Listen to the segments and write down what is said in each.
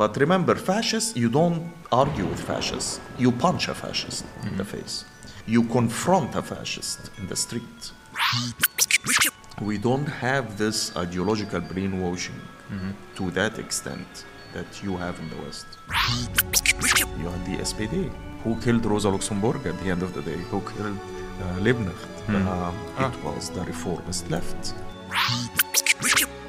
But remember, fascists, you don't argue with fascists. You punch a fascist in the face. You confront a fascist in the street. We don't have this ideological brainwashing to that extent that you have in the West. You had the SPD, who killed Rosa Luxemburg at the end of the day, who killed uh, Liebknecht. Uh, It was the reformist left.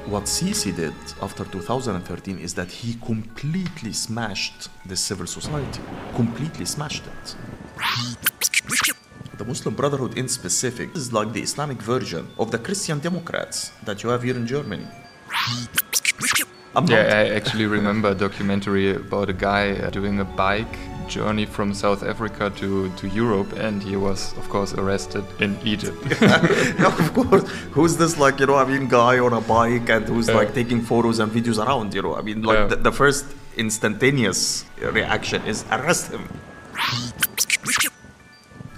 What Sisi did after 2013 is that he completely smashed the civil society, completely smashed it. The Muslim Brotherhood in specific is like the Islamic version of the Christian Democrats that you have here in Germany. I'm Yeah, not- I actually remember a documentary about a guy uh, doing a bike journey from South Africa to, to Europe, and he was, of course, arrested in Egypt. Yeah, of course. Who's this like you know? I mean, guy on a bike and who's Yeah. like taking photos and videos around? You know, I mean, like Yeah. the, the first instantaneous reaction is arrest him.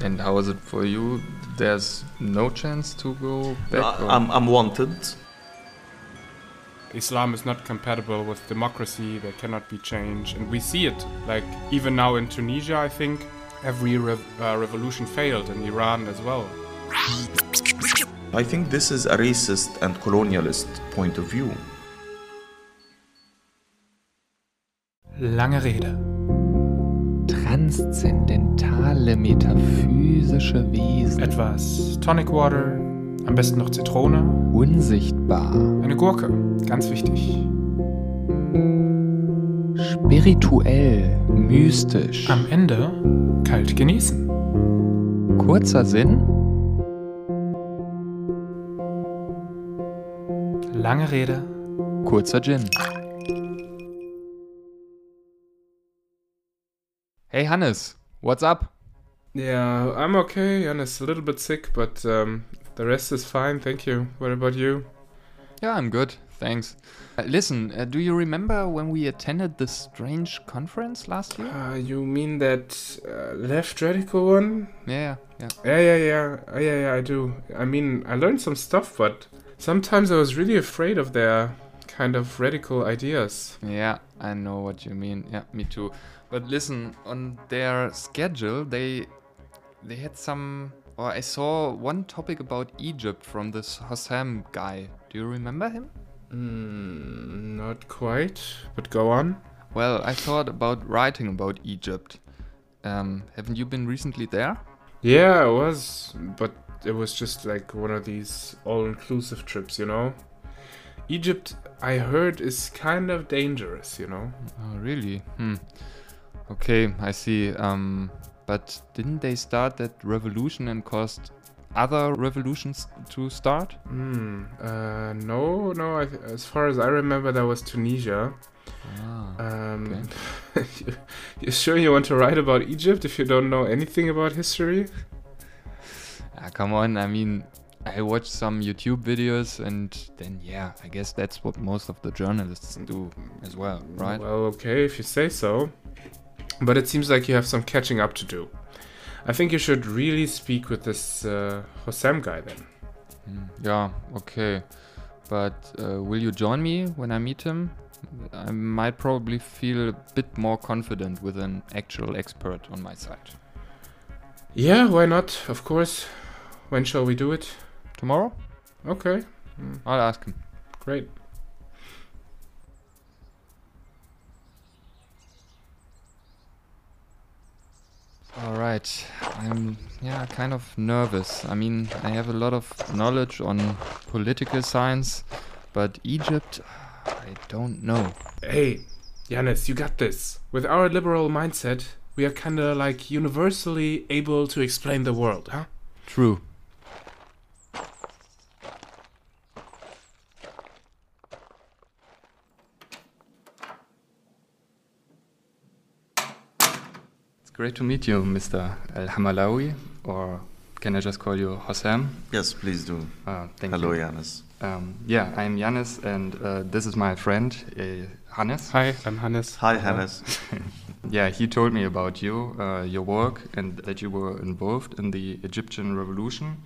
and how is it for you? There's no chance to go back? I'm, I'm wanted. Islam is not compatible with democracy, they cannot be changed. And we see it, like, even now in Tunisia, I think every rev- uh, revolution failed, in Iran as well. I think this is a racist and colonialist point of view. Lange Rede. Transzendentale metaphysische Wesen. Etwas Tonic Water, am besten noch Zitrone, Unsichtbar. eine Gurke, ganz wichtig. Spirituell. Mystisch. Am Ende kalt genießen. Kurzer Sinn. Lange Rede. Kurzer Gin. Hey Hannes, what's up? Yeah, I'm okay. Janis a little bit sick, but um, the rest is fine. Thank you. What about you? Yeah, I'm good, thanks. Uh, listen, uh, do you remember when we attended this strange conference last year? Uh, you mean that uh, left radical one? Yeah, yeah. Yeah, yeah, yeah. Uh, yeah, yeah, I do. I mean, I learned some stuff, but sometimes I was really afraid of their kind of radical ideas. Yeah, I know what you mean. Yeah, me too. But listen, on their schedule, they they had some. Or I saw one topic about Egypt from this Hossam guy. Do you remember him? Mm, not quite, but go on. Well, I thought about writing about Egypt. Um, haven't you been recently there? Yeah, I was, but it was just like one of these all-inclusive trips, you know. Egypt, I heard, is kind of dangerous, you know. Oh, really? Hmm. Okay, I see. Um, but didn't they start that revolution and caused other revolutions to start? Hmm. Uh, no, no. I, as far as I remember, that was Tunisia. Ah. Um, you, you sure you want to write about Egypt if you don't know anything about history? Ah, come on, I mean, I watched some YouTube videos and then, yeah, I guess that's what most of the journalists do as well, right? Well, okay, if you say so. But it seems like you have some catching up to do. I think you should really speak with this uh, Hossam guy then. Hmm, Yeah, okay. But uh, will you join me when I meet him? I might probably feel a bit more confident with an actual expert on my side. Yeah, why not? Of course. When shall we do it? Tomorrow? Okay, I'll ask him. great. All right. I'm yeah, kind of nervous. I mean, I have a lot of knowledge on political science, but Egypt, I don't know. Hey, Jannes, you got this. With our liberal mindset, we are kinda like universally able to explain the world, huh? True. Great to meet you, Mr. El Hamalawy, or can I just call you Hossam? Yes, please do. Uh, thank Hello, you. Jannes. Um, yeah, I'm Jannes, and uh, this is my friend uh, Hannes. Hi, I'm Hannes. Hi, Hannes. Yeah, he told me about you, uh, your work, and that you were involved in the Egyptian revolution.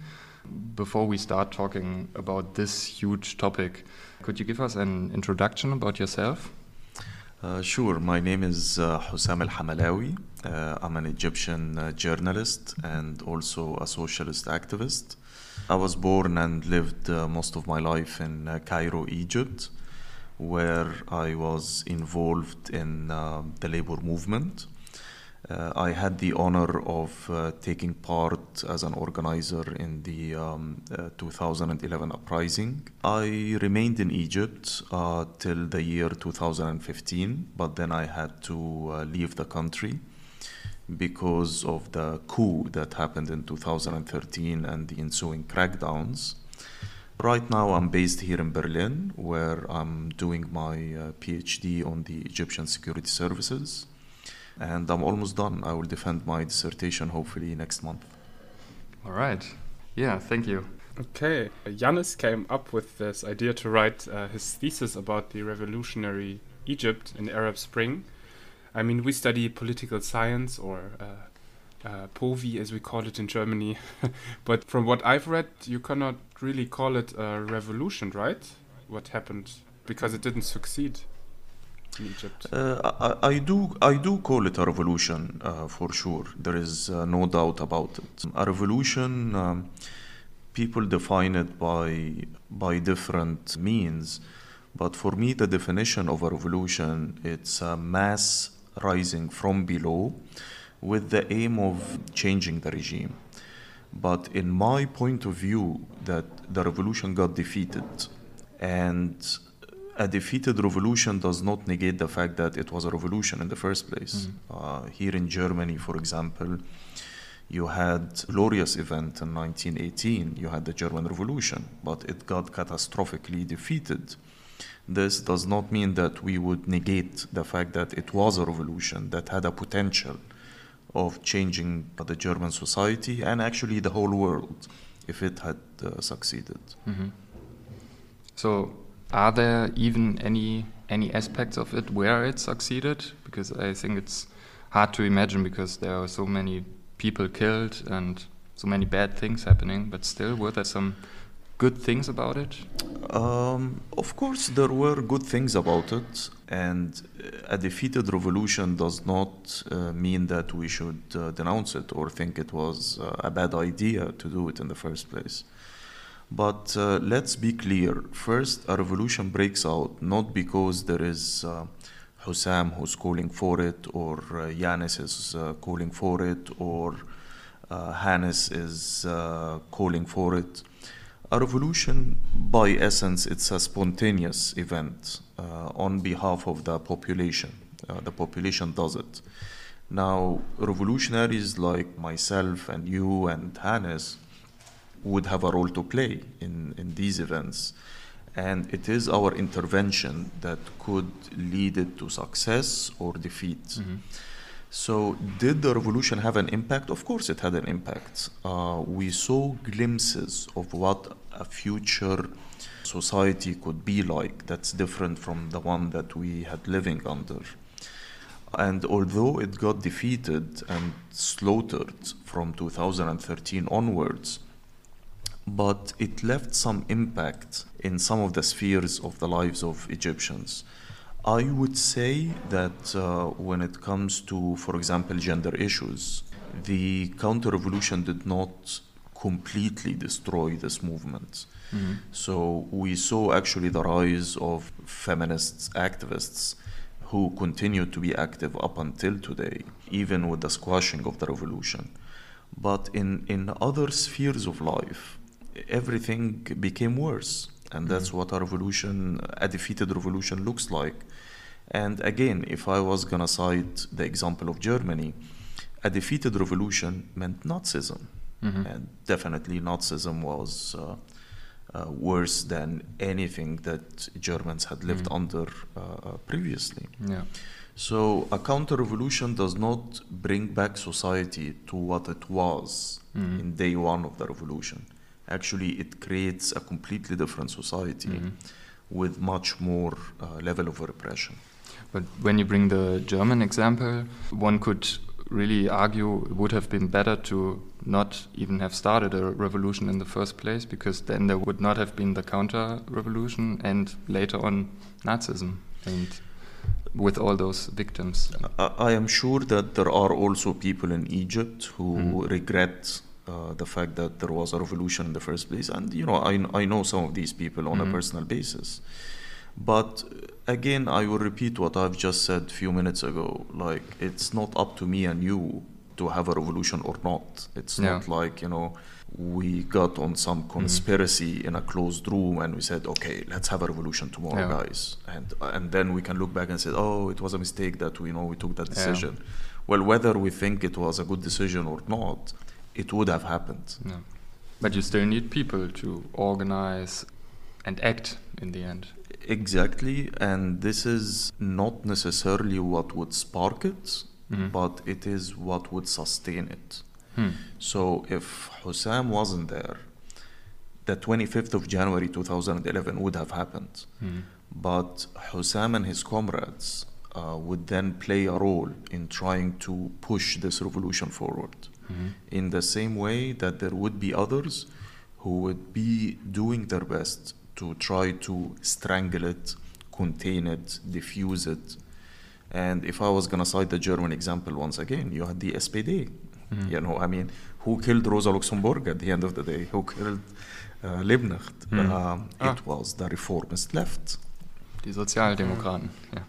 Before we start talking about this huge topic, could you give us an introduction about yourself? Uh, sure. My name is uh, Hossam Al Hamalawy. Uh, I'm an Egyptian uh, journalist and also a socialist activist. I was born and lived uh, most of my life in Cairo, Egypt, where I was involved in the labor movement. Uh, I had the honor of uh, taking part as an organizer in the um, uh, 2011 uprising. I remained in Egypt uh, till the year 2015, but then I had to uh, leave the country because of the coup that happened in 2013 and the ensuing crackdowns. Right now, I'm based here in Berlin, where I'm doing my uh, PhD on the Egyptian security services and I'm almost done. I will defend my dissertation hopefully next month. All right. Yeah, thank you. Okay, Jannes came up with this idea to write uh, his thesis about the revolutionary Egypt in the Arab Spring. I mean, we study political science or uh, uh, PoWi as we call it in Germany, but from what I've read, you cannot really call it a revolution, right? What happened because it didn't succeed Egypt. Uh, I, I do I do call it a revolution uh, for sure. There is uh, no doubt about it. A revolution, um, people define it by by different means, but for me, the definition of a revolution it's a mass rising from below, with the aim of changing the regime. But in my point of view, that the revolution got defeated, and a defeated revolution does not negate the fact that it was a revolution in the first place. Uh, here in Germany, for example, you had glorious event in 1918. You had the German Revolution, but it got catastrophically defeated. This does not mean that we would negate the fact that it was a revolution that had a potential of changing the German society and actually the whole world if it had uh, succeeded. So, are there even any any aspects of it where it succeeded? Because I think it's hard to imagine because there are so many people killed and so many bad things happening. But still, were there some good things about it? Um, of course, there were good things about it, and a defeated revolution does not uh, mean that we should uh, denounce it or think it was uh, a bad idea to do it in the first place. But uh, let's be clear first, a revolution breaks out not because there is uh, Hossam who's calling for it, or uh, Jannes is uh, calling for it, or uh, Hannes is uh, calling for it. A revolution, by essence, it's a spontaneous event uh, on behalf of the population. The population does it. Now, revolutionaries like myself and you and Hannes would have a role to play in, in these events. And it is our intervention that could lead it to success or defeat. So, did the revolution have an impact? Of course, it had an impact. Uh, we saw glimpses of what a future society could be like that's different from the one that we had living under. And although it got defeated and slaughtered from 2013 onwards, but it left some impact in some of the spheres of the lives of Egyptians. I would say that uh, when it comes to, for example, gender issues, the counter revolution did not completely destroy this movement. So we saw actually the rise of feminist activists who continue to be active up until today, even with the squashing of the revolution. But in, in other spheres of life, everything became worse. And that's what a revolution, a defeated revolution looks like. And again, if I was going to cite the example of Germany, a defeated revolution meant Nazism. And definitely Nazism was uh, uh, worse than anything that Germans had lived under uh, uh, previously. Yeah. So a counter revolution does not bring back society to what it was in day one of the revolution. Actually, it creates a completely different society with much more uh, level of repression. But when you bring the German example, one could really argue it would have been better to not even have started a revolution in the first place because then there would not have been the counter revolution and later on Nazism. And with all those victims. I, I am sure that there are also people in Egypt who Mhm. regret uh, the fact that there was a revolution in the first place. And, you know, I, I know some of these people on a Mhm. personal basis. But uh, again, I will repeat what I've just said a few minutes ago. Like, it's not up to me and you to have a revolution or not. It's Yeah. not like, you know, we got on some conspiracy in a closed room and we said, okay, let's have a revolution tomorrow, Yeah. guys. And, and then we can look back and say, oh, it was a mistake that we know we took that Yeah. decision. Well, whether we think it was a good decision or not, it would have happened. Yeah. But you still need people to organize and act in the end. Exactly, and this is not necessarily what would spark it, Mhm. but it is what would sustain it. Hmm. So if Hossam wasn't there, the 25th of January 2011 would have happened. Hmm. But Hossam and his comrades uh, would then play a role in trying to push this revolution forward. Mhm. In the same way that there would be others who would be doing their best to try to strangle it, contain it, diffuse it. And if I was going to cite the German example once again, you had the SPD. Mhm. You know, I mean, who killed Rosa Luxemburg at the end of the day? Who killed uh, Liebknecht? Mhm. Um, Ah. It was the reformist left. Die Sozialdemokraten. Ja.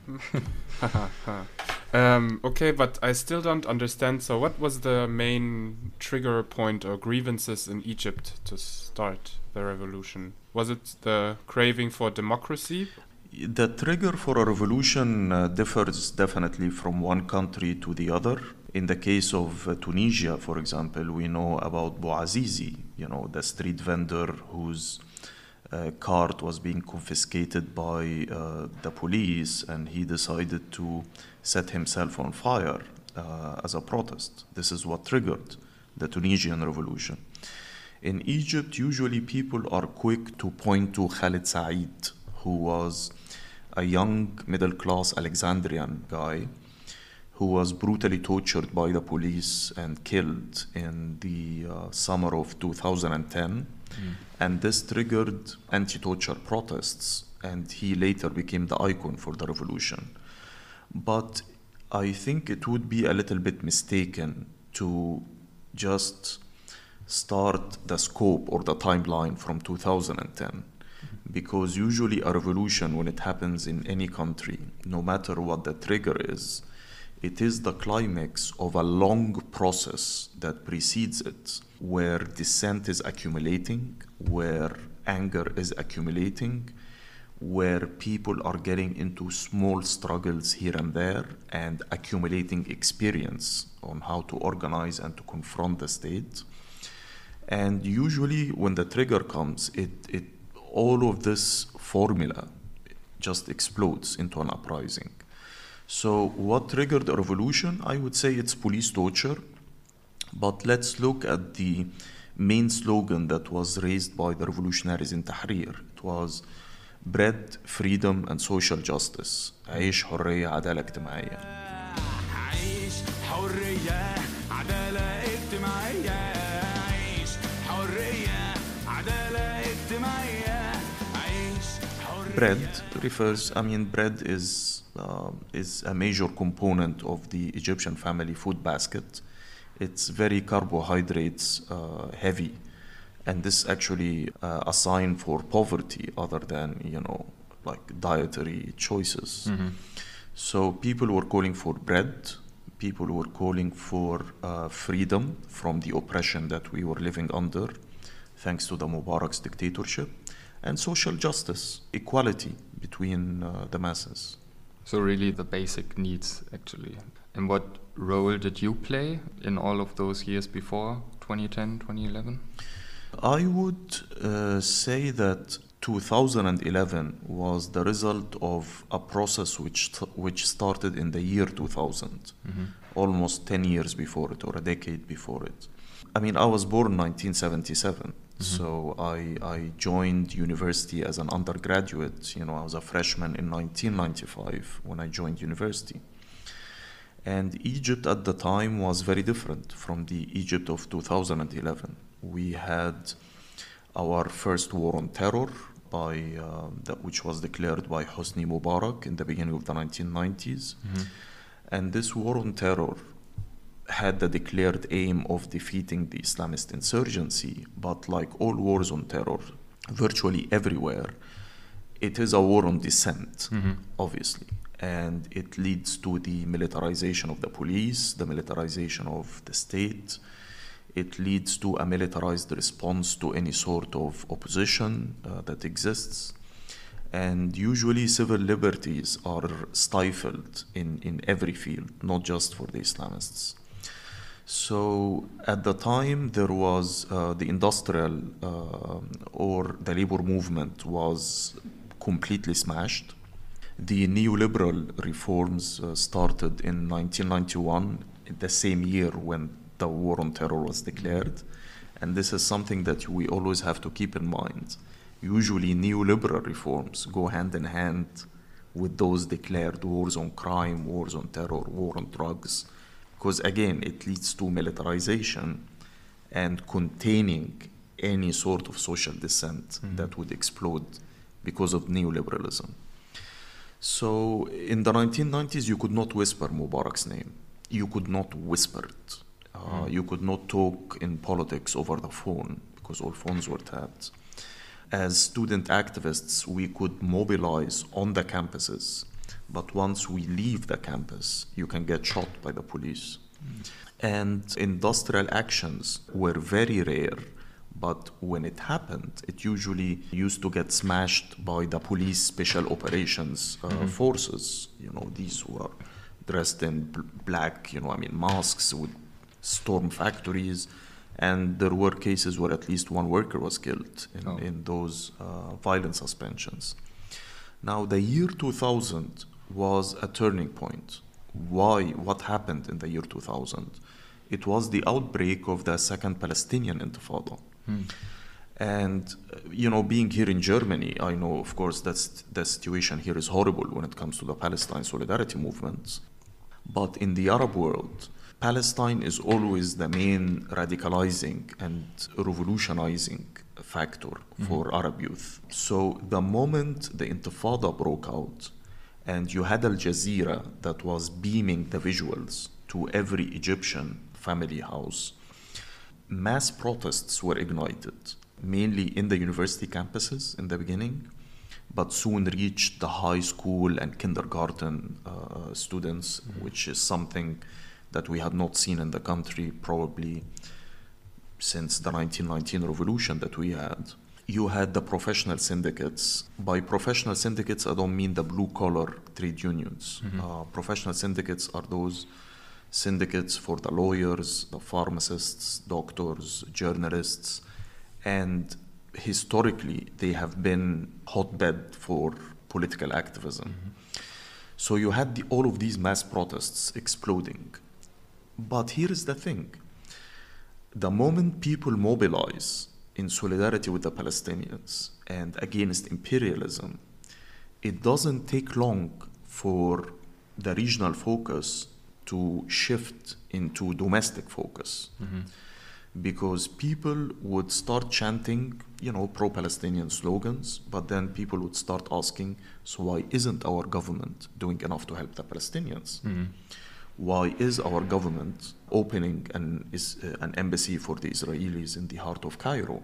um, okay, but I still don't understand. So, what was the main trigger point or grievances in Egypt to start the revolution? Was it the craving for democracy? The trigger for a revolution uh, differs definitely from one country to the other. In the case of uh, Tunisia, for example, we know about Bouazizi, you know, the street vendor whose uh, cart was being confiscated by uh, the police, and he decided to set himself on fire uh, as a protest. This is what triggered the Tunisian revolution. In Egypt, usually people are quick to point to Khalid Said, who was a young middle class Alexandrian guy who was brutally tortured by the police and killed in the uh, summer of 2010. And this triggered anti torture protests, and he later became the icon for the revolution. But I think it would be a little bit mistaken to just start the scope or the timeline from 2010 because usually a revolution when it happens in any country no matter what the trigger is it is the climax of a long process that precedes it where dissent is accumulating where anger is accumulating where people are getting into small struggles here and there and accumulating experience on how to organize and to confront the state. And usually when the trigger comes it, it all of this formula just explodes into an uprising. So what triggered a revolution? I would say it's police torture but let's look at the main slogan that was raised by the revolutionaries in tahrir it was bread freedom and social justice عيش حريه عداله اجتماعيه عيش حرية عدالة اجتماعية عيش حرية عدالة اجتماعية عيش حرية bread refers i mean bread is uh, is a major component of the egyptian family food basket it's very carbohydrates uh, heavy and this actually uh, a sign for poverty other than you know like dietary choices Mhm. so people were calling for bread people were calling for uh, freedom from the oppression that we were living under thanks to the mubarak's dictatorship and social justice, equality between uh, the masses. So really the basic needs actually. And what role did you play in all of those years before 2010, 2011? I would uh, say that 2011 was the result of a process which which started in the year 2000, almost 10 years before it or a decade before it. I mean, I was born in 1977, so I, I joined university as an undergraduate. You know, I was a freshman in 1995 when I joined university. And Egypt at the time was very different from the Egypt of 2011. We had our first war on terror, by uh, that which was declared by Hosni Mubarak in the beginning of the 1990s. And this war on terror had the declared aim of defeating the Islamist insurgency, but like all wars on terror, virtually everywhere, it is a war on dissent, obviously. And it leads to the militarization of the police, the militarization of the state. It leads to a militarized response to any sort of opposition uh, that exists. And usually, civil liberties are stifled in, in every field, not just for the Islamists. So at the time, there was uh, the industrial uh, or the labor movement was completely smashed. The neoliberal reforms uh, started in 1991, the same year when the war on terror was declared. And this is something that we always have to keep in mind. Usually, neoliberal reforms go hand in hand with those declared wars on crime, wars on terror, war on drugs because again it leads to militarization and containing any sort of social dissent that would explode because of neoliberalism. So in the 1990s, you could not whisper Mubarak's name. You could not whisper it. Uh, You could not talk in politics over the phone because all phones were tapped. As student activists, we could mobilize on the campuses but once we leave the campus, you can get shot by the police. And industrial actions were very rare, but when it happened, it usually used to get smashed by the police special operations uh, forces. You know, these who are dressed in bl- black, you know, I mean, masks would storm factories. And there were cases where at least one worker was killed in, Oh. in those uh, violent suspensions. Now, the year 2000 was a turning point. Why? What happened in the year 2000? It was the outbreak of the Second Palestinian Intifada. And, you know, being here in Germany, I know, of course, that's, the situation here is horrible when it comes to the Palestine solidarity movements. But in the Arab world, Palestine is always the main radicalizing and revolutionizing factor mm-hmm. for Arab youth. So the moment the Intifada broke out, and you had Al Jazeera that was beaming the visuals to every Egyptian family house, mass protests were ignited, mainly in the university campuses in the beginning, but soon reached the high school and kindergarten uh, students, which is something that we had not seen in the country probably since the 1919 revolution that we had. You had the professional syndicates. By professional syndicates, I don't mean the blue collar trade unions. Uh, professional syndicates are those syndicates for the lawyers, the pharmacists, doctors, journalists, and historically they have been hotbed for political activism. Mm-hmm. So you had the, all of these mass protests exploding. But here is the thing the moment people mobilize in solidarity with the Palestinians and against imperialism, it doesn't take long for the regional focus to shift into domestic focus. Because people would start chanting, you know, pro Palestinian slogans, but then people would start asking, so why isn't our government doing enough to help the Palestinians? why is our government opening an, is, uh, an embassy for the Israelis in the heart of Cairo?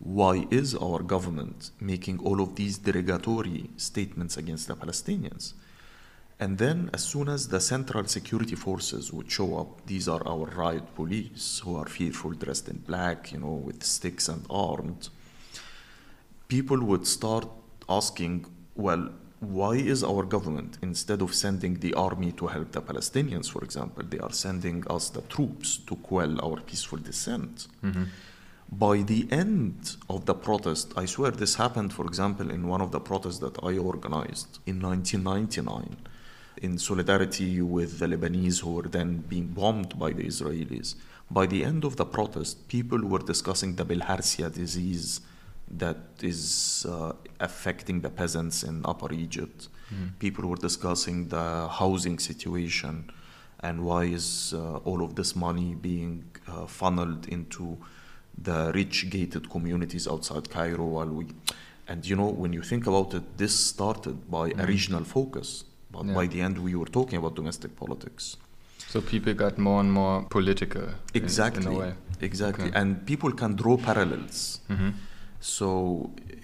Why is our government making all of these derogatory statements against the Palestinians? And then, as soon as the central security forces would show up, these are our riot police who are fearful, dressed in black, you know, with sticks and armed. People would start asking, well, why is our government, instead of sending the army to help the Palestinians, for example, they are sending us the troops to quell our peaceful dissent? Mm-hmm. By the end of the protest, I swear this happened, for example, in one of the protests that I organized in 1999 in solidarity with the Lebanese who were then being bombed by the Israelis. By the end of the protest, people were discussing the bilharzia disease that is uh, affecting the peasants in Upper Egypt. People were discussing the housing situation and why is uh, all of this money being uh, funneled into the rich gated communities outside Cairo while we And you know, when you think about it, this started by a regional focus. But Yeah. by the end, we were talking about domestic politics. So people got more and more political. Exactly. In, a way. Exactly. Okay. And people can draw parallels. hmm So,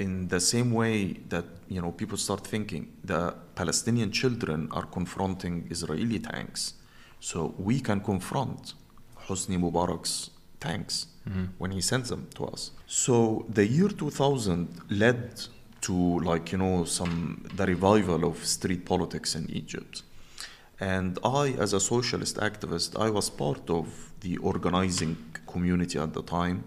in the same way that you know people start thinking the Palestinian children are confronting Israeli tanks, so we can confront Hosni Mubarak's tanks when he sends them to us. So the year 2000 led to like you know some the revival of street politics in Egypt. And I, as a socialist activist, I was part of the organizing community at the time.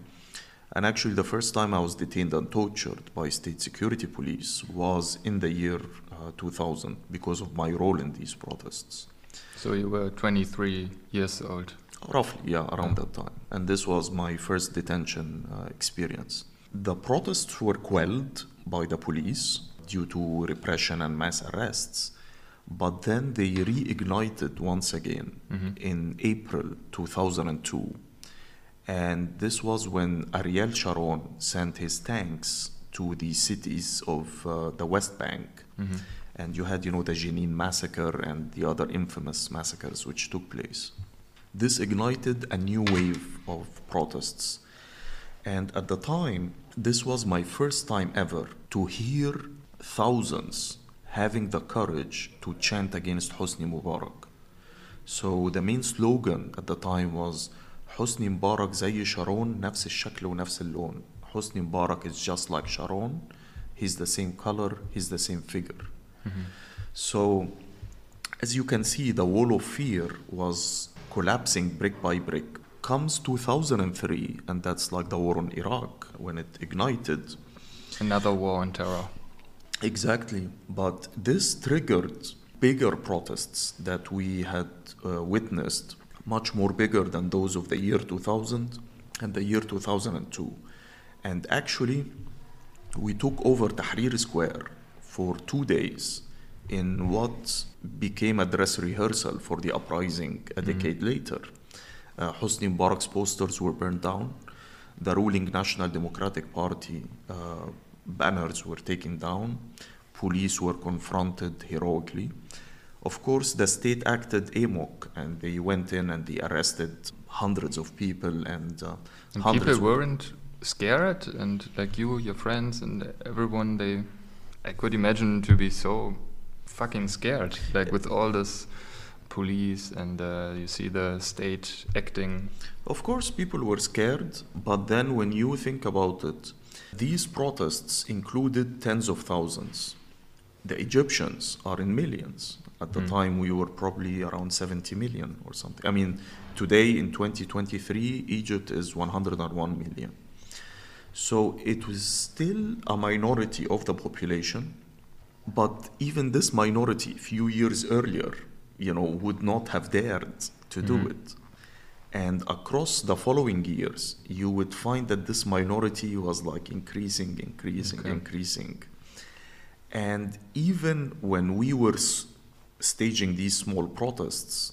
And actually, the first time I was detained and tortured by state security police was in the year uh, 2000 because of my role in these protests. So you were 23 years old. Roughly, yeah, around that time. And this was my first detention uh, experience. The protests were quelled by the police due to repression and mass arrests, but then they reignited once again in April 2002. And this was when Ariel Sharon sent his tanks to the cities of uh, the West Bank. And you had, you know, the Jenin massacre and the other infamous massacres which took place. This ignited a new wave of protests. And at the time, this was my first time ever to hear thousands having the courage to chant against Hosni Mubarak. So the main slogan at the time was حسني مبارك زي شارون نفس الشكل ونفس اللون. حسني مبارك is just like Sharon. He's the same color, he's the same figure. So as you can see, the wall of fear was collapsing brick by brick. Comes 2003, and that's like the war on Iraq when it ignited. Another war on terror. Exactly. But this triggered bigger protests that we had uh, witnessed, much more bigger than those of the year 2000 and the year 2002. And actually, we took over Tahrir Square for two days in what became a dress rehearsal for the uprising a decade later. Uh, Hosni Mubarak's posters were burned down. The ruling National Democratic Party uh, banners were taken down. Police were confronted heroically. Of course, the state acted amok and they went in and they arrested hundreds of people and, uh, And hundreds people were- weren't scared, and like you, your friends, and everyone, they, I could imagine to be so fucking scared, like with all this police, and uh, you see the state acting. Of course, people were scared, but then when you think about it, these protests included tens of thousands. The Egyptians are in millions. At the time, we were probably around 70 million or something. I mean, today in 2023, Egypt is 101 million. So it was still a minority of the population, but even this minority, a few years earlier, you know, would not have dared to do it. And across the following years, you would find that this minority was like increasing, increasing, Okay. increasing. And even when we were s- staging these small protests,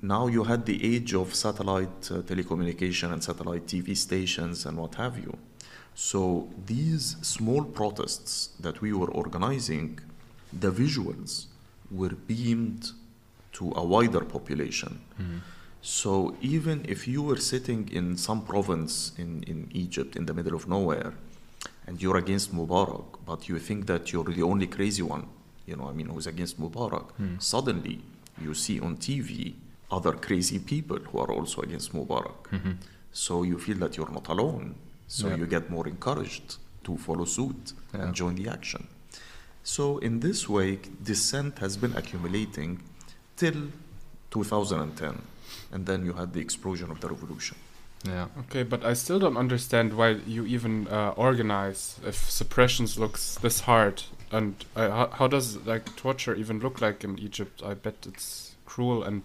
now you had the age of satellite uh, telecommunication and satellite TV stations and what have you. So these small protests that we were organizing, the visuals were beamed to a wider population. So even if you were sitting in some province in, in Egypt in the middle of nowhere and you're against Mubarak, but you think that you're the only crazy one, you know, I mean, who's against Mubarak, hmm. suddenly you see on TV other crazy people who are also against Mubarak. Mm-hmm. So you feel that you're not alone. So Yeah. you get more encouraged to follow suit Yeah. and join the action. So in this way, dissent has been accumulating till 2010, and then you had the explosion of the revolution. Yeah. Okay, but I still don't understand why you even uh, organize if suppressions looks this hard, and uh, how, how does like torture even look like in Egypt? I bet it's cruel. And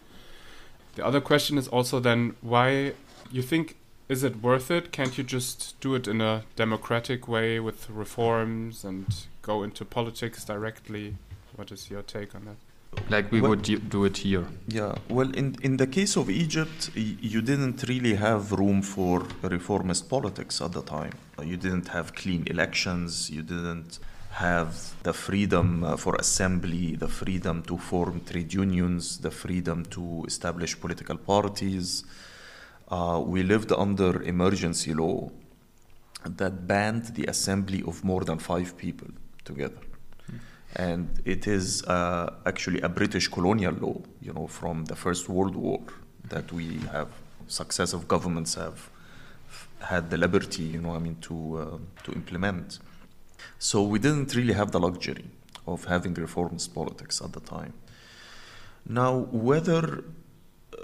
the other question is also then why you think is it worth it? Can't you just do it in a democratic way with reforms and go into politics directly? What is your take on that? Like we Well- would do- it here. Yeah, well, in, in the case of Egypt, y- you didn't really have room for reformist politics at the time. You didn't have clean elections, you didn't have the freedom uh, for assembly, the freedom to form trade unions, the freedom to establish political parties. Uh, we lived under emergency law that banned the assembly of more than five people together. And it is uh, actually a British colonial law, you know, from the First World War that we have successive governments have had the liberty, you know, I mean, to uh, to implement. So we didn't really have the luxury of having reformist politics at the time. Now, whether uh,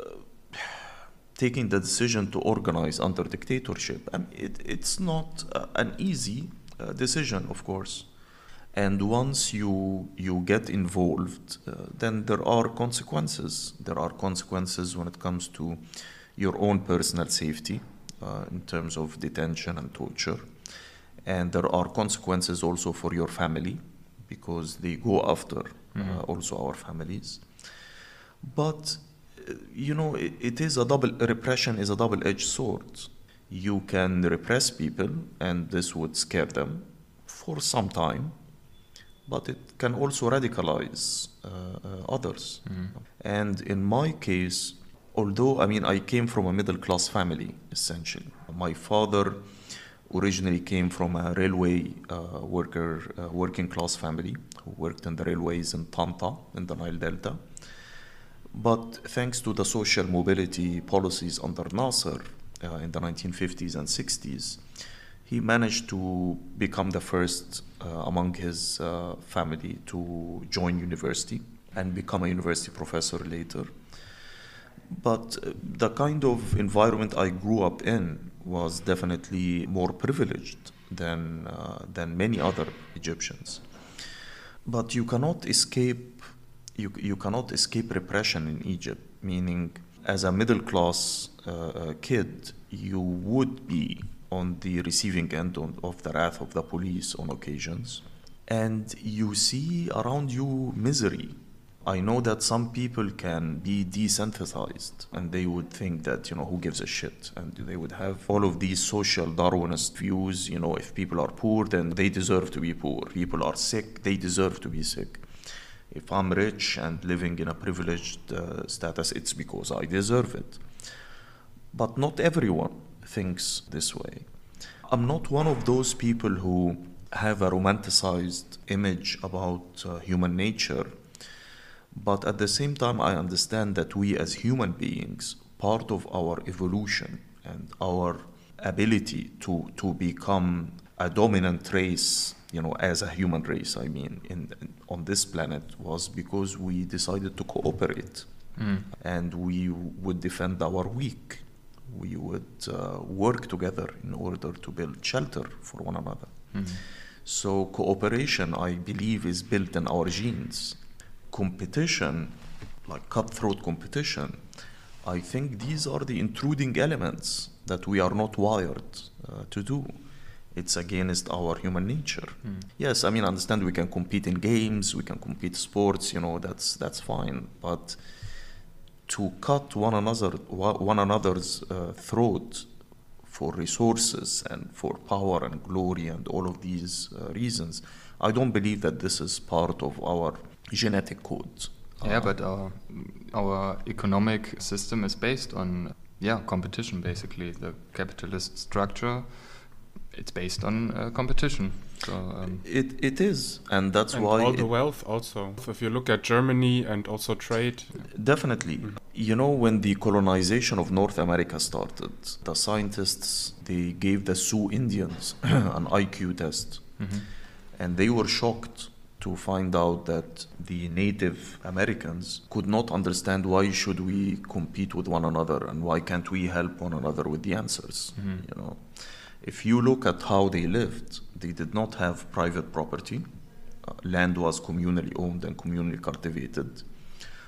taking the decision to organize under dictatorship, I mean, it, it's not uh, an easy uh, decision, of course. And once you you get involved, uh, then there are consequences. There are consequences when it comes to your own personal safety uh, in terms of detention and torture, and there are consequences also for your family because they go after uh, also our families. But uh, you know, it, it is a double repression is a double-edged sword. You can repress people, and this would scare them for some time, but it can also radicalize uh, uh, others. And in my case, although I mean I came from a middle-class family essentially, my father originally came from a railway uh, worker, uh, working-class family who worked in the railways in Tanta in the Nile Delta. But thanks to the social mobility policies under Nasser uh, in the 1950s and 60s, he managed to become the first uh, among his uh, family to join university and become a university professor later. But uh, the kind of environment I grew up in was definitely more privileged than, uh, than many other Egyptians. But you cannot escape you, you cannot escape repression in Egypt, meaning as a middle class uh, uh, kid, you would be on the receiving end of the wrath of the police on occasions. And you see around you misery. I know that some people can be desensitized and they would think that, you know, who gives a shit? And they would have all of these social Darwinist views, you know, if people are poor, then they deserve to be poor. People are sick, they deserve to be sick if I'm rich and living in a privileged uh, status, it's because I deserve it. But not everyone thinks this way. I'm not one of those people who have a romanticized image about uh, human nature, but at the same time, I understand that we as human beings, part of our evolution and our ability to, to become a dominant race you know, as a human race, I mean, in, in, on this planet was because we decided to cooperate and we would defend our weak. We would uh, work together in order to build shelter for one another. So, cooperation, I believe, is built in our genes. Competition, like cutthroat competition, I think these are the intruding elements that we are not wired uh, to do it's against our human nature. Yes, I mean, I understand we can compete in games, we can compete sports, you know, that's that's fine. But to cut one another one another's uh, throat for resources and for power and glory and all of these uh, reasons, I don't believe that this is part of our genetic code. Yeah, Uh, but our our economic system is based on yeah competition basically. The capitalist structure, it's based on uh, competition. So um, it it is, and that's and why all the wealth also. If you look at Germany and also trade, Definitely. Mm-hmm. You know, when the colonization of North America started, the scientists they gave the Sioux Indians an IQ test, mm-hmm. and they were shocked to find out that the Native Americans could not understand why should we compete with one another and why can't we help one another with the answers. Mm-hmm. You know, if you look at how they lived, they did not have private property. Uh, land was communally owned and communally cultivated.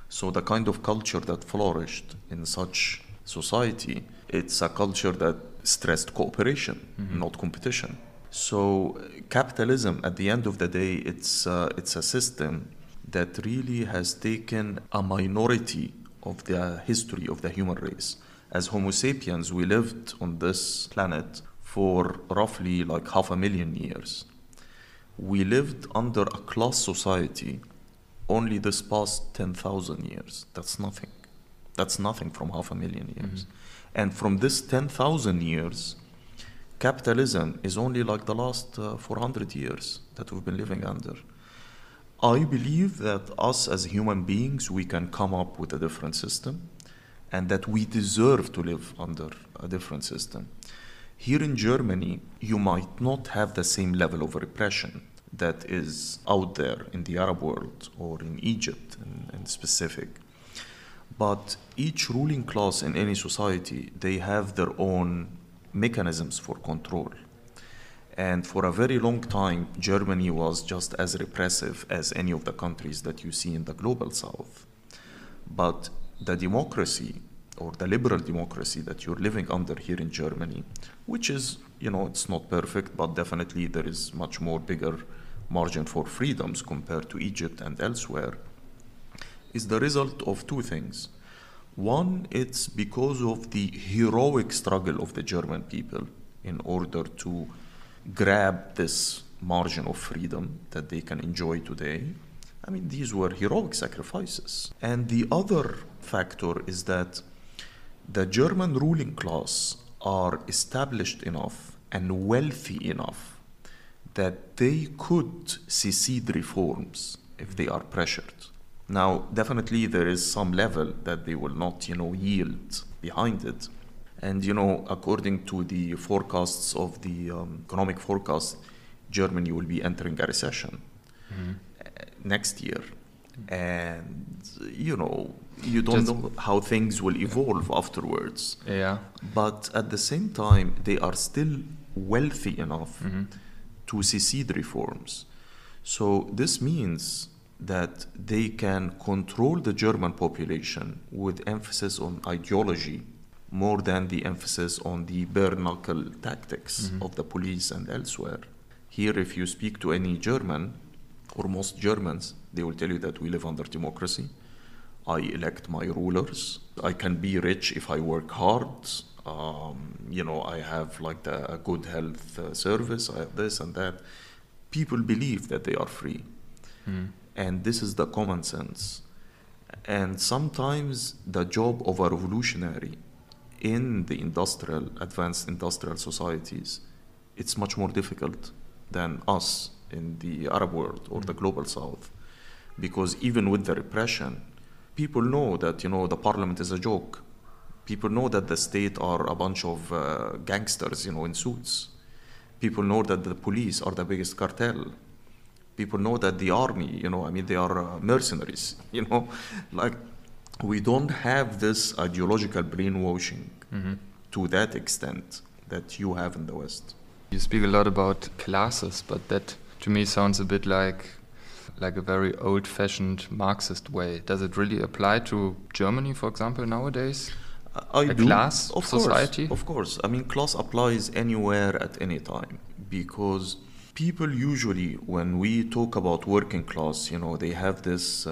So the kind of culture that flourished in such society, it's a culture that stressed cooperation, not competition. So uh, capitalism, at the end of the day, it's uh, it's a system that really has taken a minority of the history of the human race. As Homo sapiens, we lived on this planet for roughly like half a million years. We lived under a class society only this past 10,000 years. That's nothing. That's nothing from half a million years. And from this 10,000 years, capitalism is only like the last uh, 400 years that we've been living under. I believe that us as human beings, we can come up with a different system and that we deserve to live under a different system. Here in Germany, you might not have the same level of repression that is out there in the Arab world or in Egypt in, in specific. But each ruling class in any society, they have their own mechanisms for control. And for a very long time, Germany was just as repressive as any of the countries that you see in the global south. But the democracy or the liberal democracy that you're living under here in Germany, which is, you know, it's not perfect, but definitely there is much more bigger margin for freedoms compared to Egypt and elsewhere, is the result of two things. One, it's because of the heroic struggle of the German people in order to grab this margin of freedom that they can enjoy today. I mean, these were heroic sacrifices. And the other factor is that the German ruling class are established enough and wealthy enough that they could secede reforms if they are pressured. Now, definitely there is some level that they will not, you know, yield behind it. And, you know, according to the forecasts of the um, economic forecast, Germany will be entering a recession uh, next year. And, you know, you don't Just- know how things will evolve afterwards. Yeah. But at the same time, they are still wealthy enough mm-hmm. to secede reforms. So this means that they can control the German population with emphasis on ideology more than the emphasis on the bare knuckle tactics mm-hmm. of the police and elsewhere. Here, if you speak to any German, or most Germans, they will tell you that we live under democracy. I elect my rulers. I can be rich if I work hard. Um, you know, I have like the, a good health uh, service. I have this and that. People believe that they are free, and this is the common sense. And sometimes the job of a revolutionary in the industrial, advanced industrial societies, it's much more difficult than us in the Arab world or the global south. Because even with the repression, people know that, you know, the parliament is a joke. People know that the state are a bunch of uh, gangsters, you know, in suits. People know that the police are the biggest cartel. People know that the army, you know, I mean, they are uh, mercenaries, you know, like we don't have this ideological brainwashing to that extent that you have in the West. You speak a lot about classes, but that to me sounds a bit like like a very old-fashioned Marxist way. Does it really apply to Germany, for example, nowadays? I A do. class of society? Course, of course. I mean, class applies anywhere at any time because people usually, when we talk about working class, you know, they have this uh,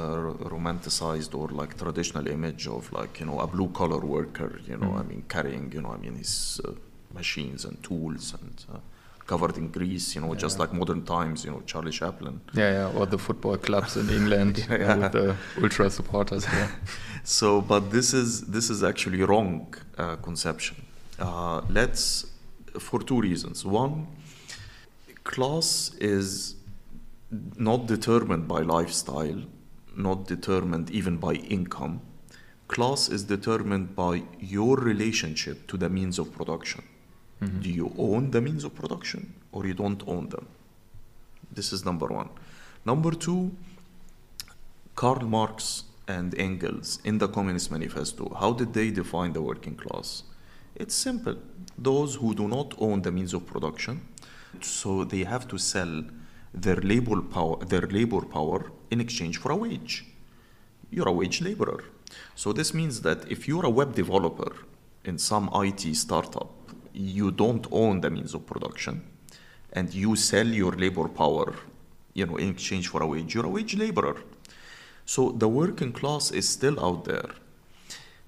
romanticized or like traditional image of like, you know, a blue collar worker, you know, I mean, carrying, you know, I mean, his uh, machines and tools and uh, covered in grease, you know, just like modern times, you know, Charlie Chaplin. Yeah, yeah, or the football clubs in England Yeah. with the ultra supporters. Yeah. So, but this is this is actually wrong uh, conception. Uh, let's for two reasons. One, class is not determined by lifestyle, not determined even by income. Class is determined by your relationship to the means of production. Mm-hmm. Do you own the means of production or you don't own them? This is number one. Number two, Karl Marx and Engels in the Communist Manifesto, how did they define the working class? It's simple. Those who do not own the means of production, so they have to sell their labor power, their labor power in exchange for a wage. You're a wage laborer. So this means that if you're a web developer in some IT startup, you don't own the means of production and you sell your labor power, you know, in exchange for a wage. You're a wage laborer. So the working class is still out there.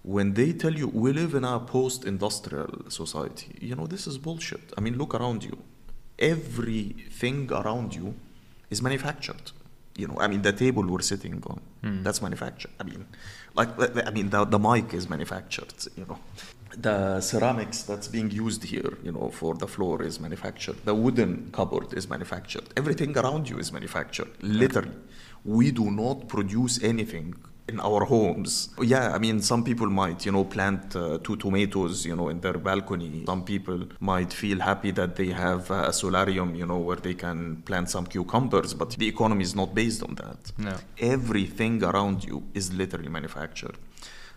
When they tell you we live in a post-industrial society, you know this is bullshit. I mean, look around you. Everything around you is manufactured. You know, I mean, the table we're sitting on, hmm. that's manufactured. I mean, like, I mean, the, the mic is manufactured. You know, the ceramics that's being used here, you know, for the floor is manufactured. The wooden cupboard is manufactured. Everything around you is manufactured. Literally, we do not produce anything in our homes. Yeah, I mean, some people might, you know, plant uh, two tomatoes, you know, in their balcony. Some people might feel happy that they have a solarium, you know, where they can plant some cucumbers, but the economy is not based on that. No. Everything around you is literally manufactured.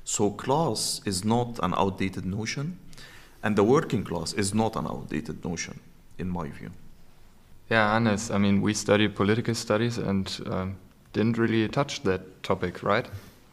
So class is not an outdated notion, and the working class is not an outdated notion, in my view. Yeah, Hannes, I mean, we studied political studies and um, didn't really touch that topic, right?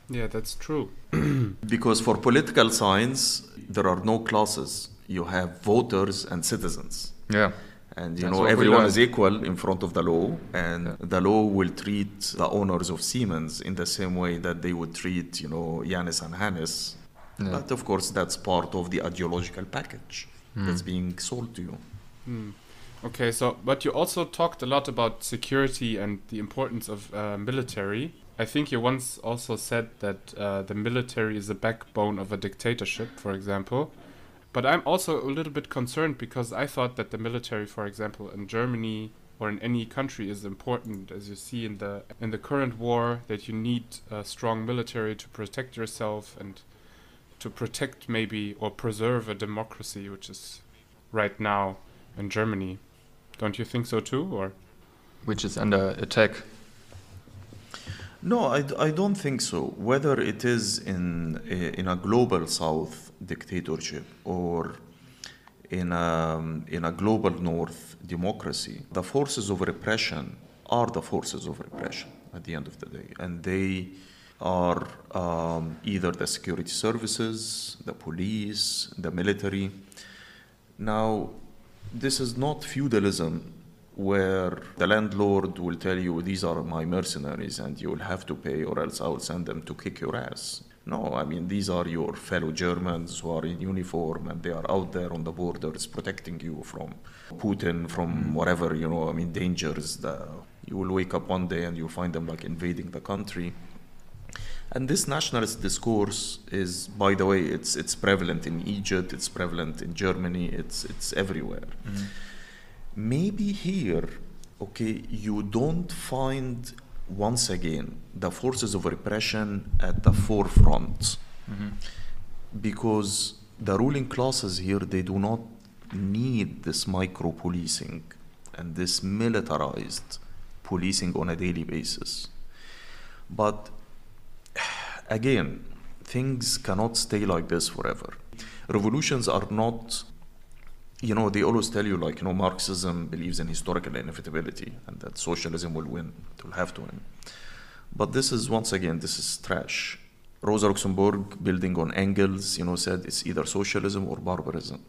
Yeah, that's true. Because for political science, there are no classes. You have voters and citizens. Yeah. And you That's know, everyone is equal in front of the law, and the law will treat the owners of Siemens in the same way that they would treat, you know, Jannes and Hannes. Yeah. But of course, that's part of the ideological package that's being sold to you. Okay, so but you also talked a lot about security and the importance of uh, military. I think you once also said that uh, the military is the backbone of a dictatorship, for example. But I'm also a little bit concerned because I thought that the military, for example, in Germany or in any country, is important, as you see in the in the current war, that you need a strong military to protect yourself and to protect maybe or preserve a democracy, which is right now in Germany. Don't you think so too? Or Which is under attack. No, I, d- I don't think so. Whether it is in a, in a global South dictatorship or in a, in a global North democracy, the forces of repression are the forces of repression at the end of the day, and they are um, either the security services, the police, the military. Now, this is not feudalism where the landlord will tell you, These are my mercenaries and you will have to pay, or else I will send them to kick your ass. No, I mean, these are your fellow Germans who are in uniform and they are out there on the borders protecting you from Putin, from whatever, you know, I mean, dangers. The, you will wake up one day and you'll find them like invading the country. And this nationalist discourse is, by the way, it's it's prevalent in Egypt, it's prevalent in Germany, it's it's everywhere. Mm-hmm. Maybe here, okay, you don't find once again the forces of repression at the forefront mm-hmm. because the ruling classes here they do not need this micro policing and this militarized policing on a daily basis. But again, things cannot stay like this forever. Revolutions are not, you know, they always tell you, like, you know, Marxism believes in historical inevitability and that socialism will win, it will have to win. But this is, once again, this is trash. Rosa Luxemburg, building on Engels, you know, said it's either socialism or barbarism.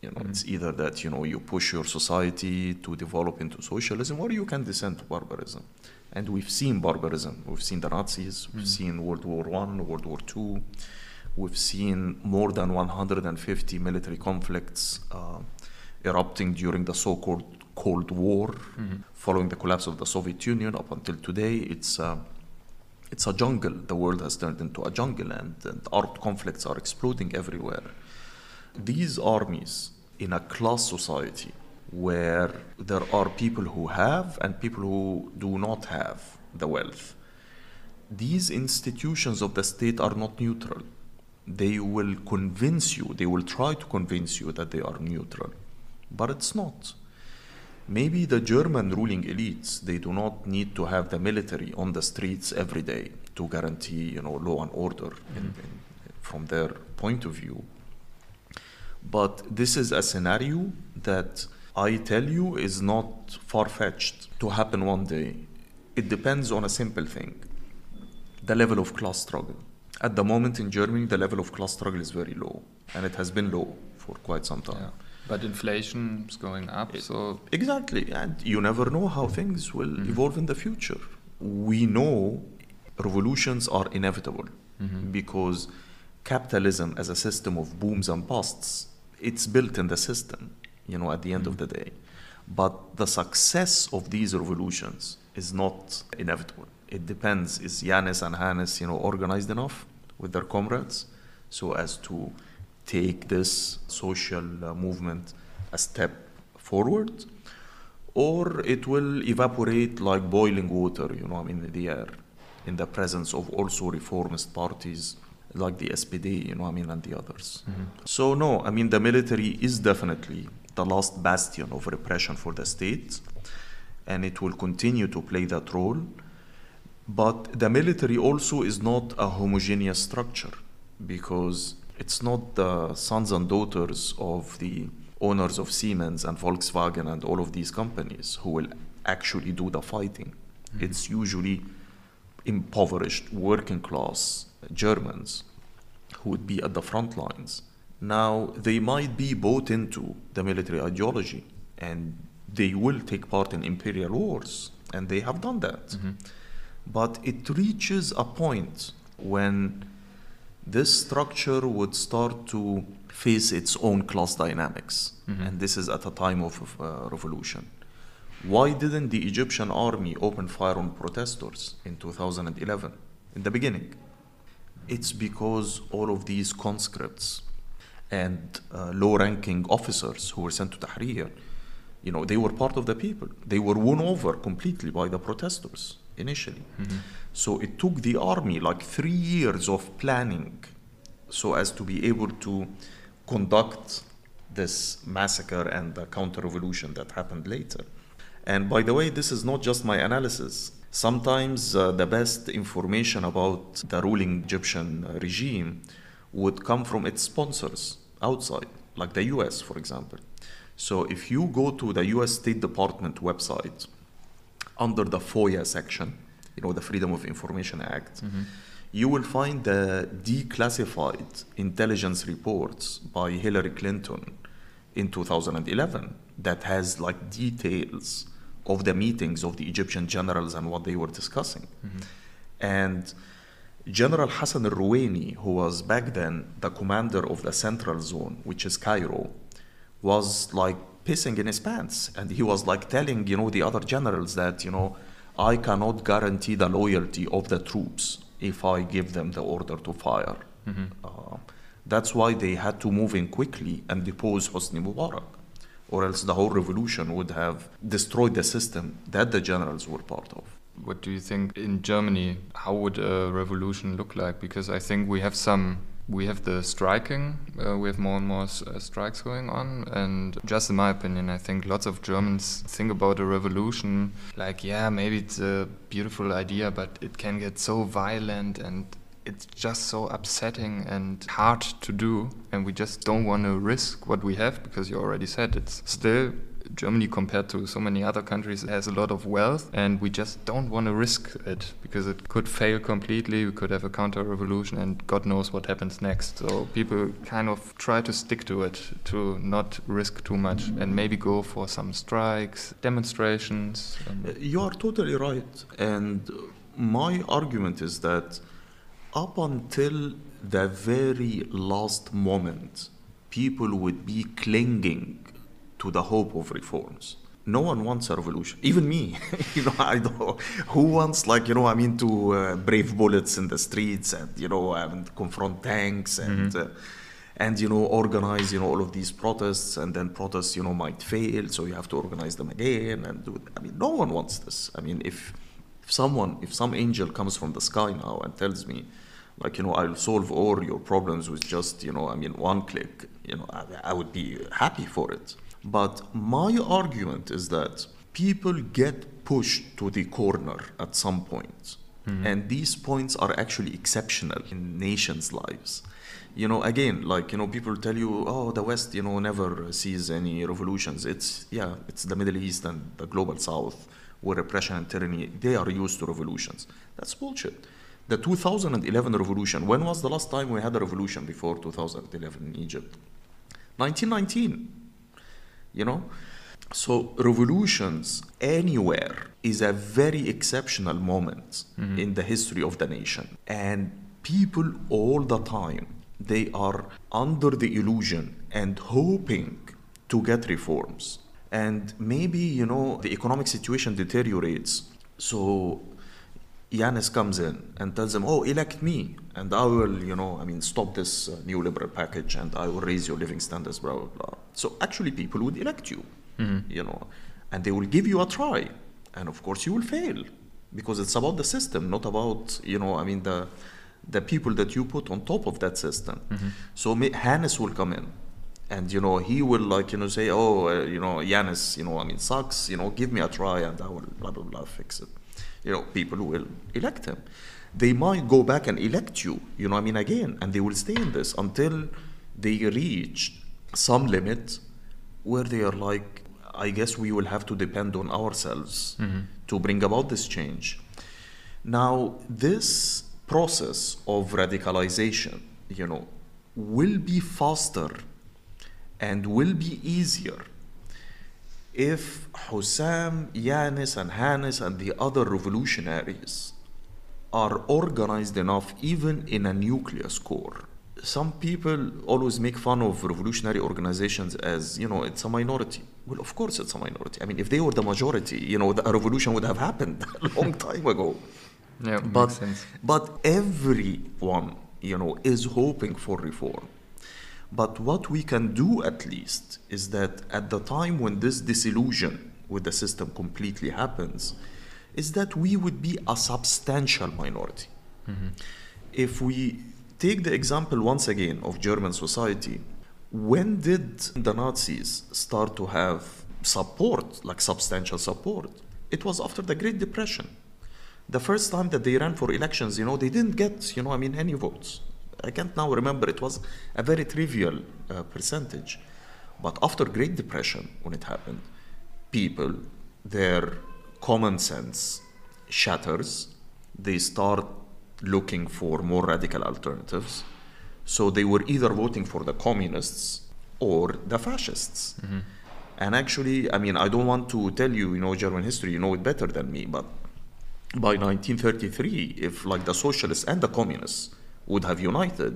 You know, it's mm-hmm. either that, you know, you push your society to develop into socialism or you can descend to barbarism. And we've seen barbarism. We've seen the Nazis, we've mm-hmm. seen World War One, World War Two. We've seen more than 150 military conflicts uh, erupting during the so-called Cold War, following the collapse of the Soviet Union up until today. It's uh, it's a jungle. The world has turned into a jungle, and, and armed conflicts are exploding everywhere. These armies in a class society where there are people who have and people who do not have the wealth. These institutions of the state are not neutral. They will convince you, they will try to convince you that they are neutral, but it's not. Maybe the German ruling elites, they do not need to have the military on the streets every day to guarantee, you know, law and order in, mm-hmm. in, from their point of view. But this is a scenario that I tell you is not far fetched to happen one day. It depends on a simple thing the level of class struggle. At the moment in Germany, the level of class struggle is very low, and it has been low for quite some time. Yeah. But inflation is going up, so Exactly, and you never know how things will mm-hmm. evolve in the future. We know revolutions are inevitable mm-hmm. because capitalism as a system of booms and busts, it's built in the system, you know, at the end of mm-hmm. the day. But the success of these revolutions is not inevitable. It depends. Is Jannes and Hannes, you know, organized enough with their comrades so as to take this social uh, movement a step forward? Or it will evaporate like boiling water, you know, I mean, in the air, in the presence of also reformist parties like the SPD, you know, I mean, and the others. So, no, I mean, the military is definitely the last bastion of repression for the state, and it will continue to play that role. But the military also is not a homogeneous structure because it's not the sons and daughters of the owners of Siemens and Volkswagen and all of these companies who will actually do the fighting. Mm-hmm. It's usually impoverished working class Germans who would be at the front lines. Now, they might be bought into the military ideology and they will take part in imperial wars, and they have done that. Mm-hmm. But it reaches a point when this structure would start to face its own class dynamics, and this is at a time of, of uh, revolution. Why didn't the Egyptian army open fire on protesters in 2011, in the beginning? It's because all of these conscripts and uh, low-ranking officers who were sent to Tahrir, you know, they were part of the people. They were won over completely by the protesters initially. So it took the army like three years of planning so as to be able to conduct this massacre and the counter-revolution that happened later. And by the way, this is not just my analysis. Sometimes uh, the best information about the ruling Egyptian regime would come from its sponsors outside, like the US, for example. So if you go to the US State Department website under the FOIA section, you know, the Freedom of Information Act, you will find the declassified intelligence reports by Hillary Clinton in 2011 that has like details of the meetings of the Egyptian generals and what they were discussing. And General Hassan al Roueni, who was back then the commander of the Central Zone, which is Cairo, was like pissing in his pants. And he was like telling, you know, the other generals that, you know, I cannot guarantee the loyalty of the troops if I give them the order to fire. Uh, that's why they had to move in quickly and depose Hosni Mubarak, or else the whole revolution would have destroyed the system that the generals were part of. What do you think in Germany? How would a revolution look like? Because I think we have some. We have the striking. Uh, we have more and more uh, strikes going on, and just in my opinion, I think lots of Germans think about a revolution like, yeah, maybe it's a beautiful idea, but it can get so violent and it's just so upsetting and hard to do, and we just don't want to risk what we have because you already said it's still Germany compared to so many other countries has a lot of wealth and we just don't want to risk it because it could fail completely we could have a counter revolution and god knows what happens next so people kind of try to stick to it to not risk too much and maybe go for some strikes demonstrations um, You are totally right. And my argument is that up until the very last moment, people would be clinging to the hope of reforms. No one wants a revolution, even me. you know, I don't. Who wants, like, you know, I mean, to uh, brave bullets in the streets and you know, and confront tanks and. Uh, and you know organize you know all of these protests and then protests you know might fail so you have to organize them again and do it. i mean no one wants this i mean if if someone if some angel comes from the sky now and tells me like you know i'll solve all your problems with just you know i mean one click you know i, I would be happy for it but my argument is that people get pushed to the corner at some point. point mm-hmm. and these points are actually exceptional in nations lives. You know again like you know people tell you oh the west you know never sees any revolutions. It's yeah it's the middle east and the global south where repression and tyranny they are used to revolutions. That's bullshit. The 2011 revolution when was the last time we had a revolution before 2011 in egypt? 1919 you know So revolutions anywhere is a very exceptional moment mm-hmm. in the history of the nation. And people all the time they are under the illusion and hoping to get reforms. And maybe, you know, the economic situation deteriorates. So Jannes comes in and tells them, "Oh, elect me, and I will, you know, I mean, stop this uh, neoliberal package, and I will raise your living standards." Blah blah blah. So actually, people would elect you, you know, and they will give you a try, and of course, you will fail because it's about the system, not about, you know, I mean, the the people that you put on top of that system. So may, Hannes will come in. And you know he will like you know say oh uh, you know Jannes you know I mean sucks you know give me a try and I will blah blah blah fix it you know, people will elect him. They might go back and elect you, you know, I mean, again, and they will stay in this until they reach some limit where they are like, I guess we will have to depend on ourselves mm-hmm. to bring about this change. Now, this process of radicalization, you know, will be faster and will be easier if Hossam, Jannes, and Hannes and the other revolutionaries are organized enough, even in a nucleus core. Some people always make fun of revolutionary organizations as, you know, it's a minority. Well, of course it's a minority. I mean, if they were the majority, you know, the, a revolution would have happened a long time ago. Yeah, But, makes sense. but everyone, you know, is hoping for reform. But what we can do at least is that at the time when this disillusion with the system completely happens, is that we would be a substantial minority. Mm-hmm. If we take the example once again of German society, when did the Nazis start to have support, like substantial support? It was after the Great Depression. The first time that they ran for elections, you know, they didn't get, you know, I mean, any votes. I can't now remember. It was a very trivial uh, percentage. But after Great Depression, when it happened, people, their common sense shatters. They start looking for more radical alternatives. So they were either voting for the communists or the fascists. And actually, I mean, I don't want to tell you, you know, German history, you know it better than me, but by 1933, if like the socialists and the communists would have united,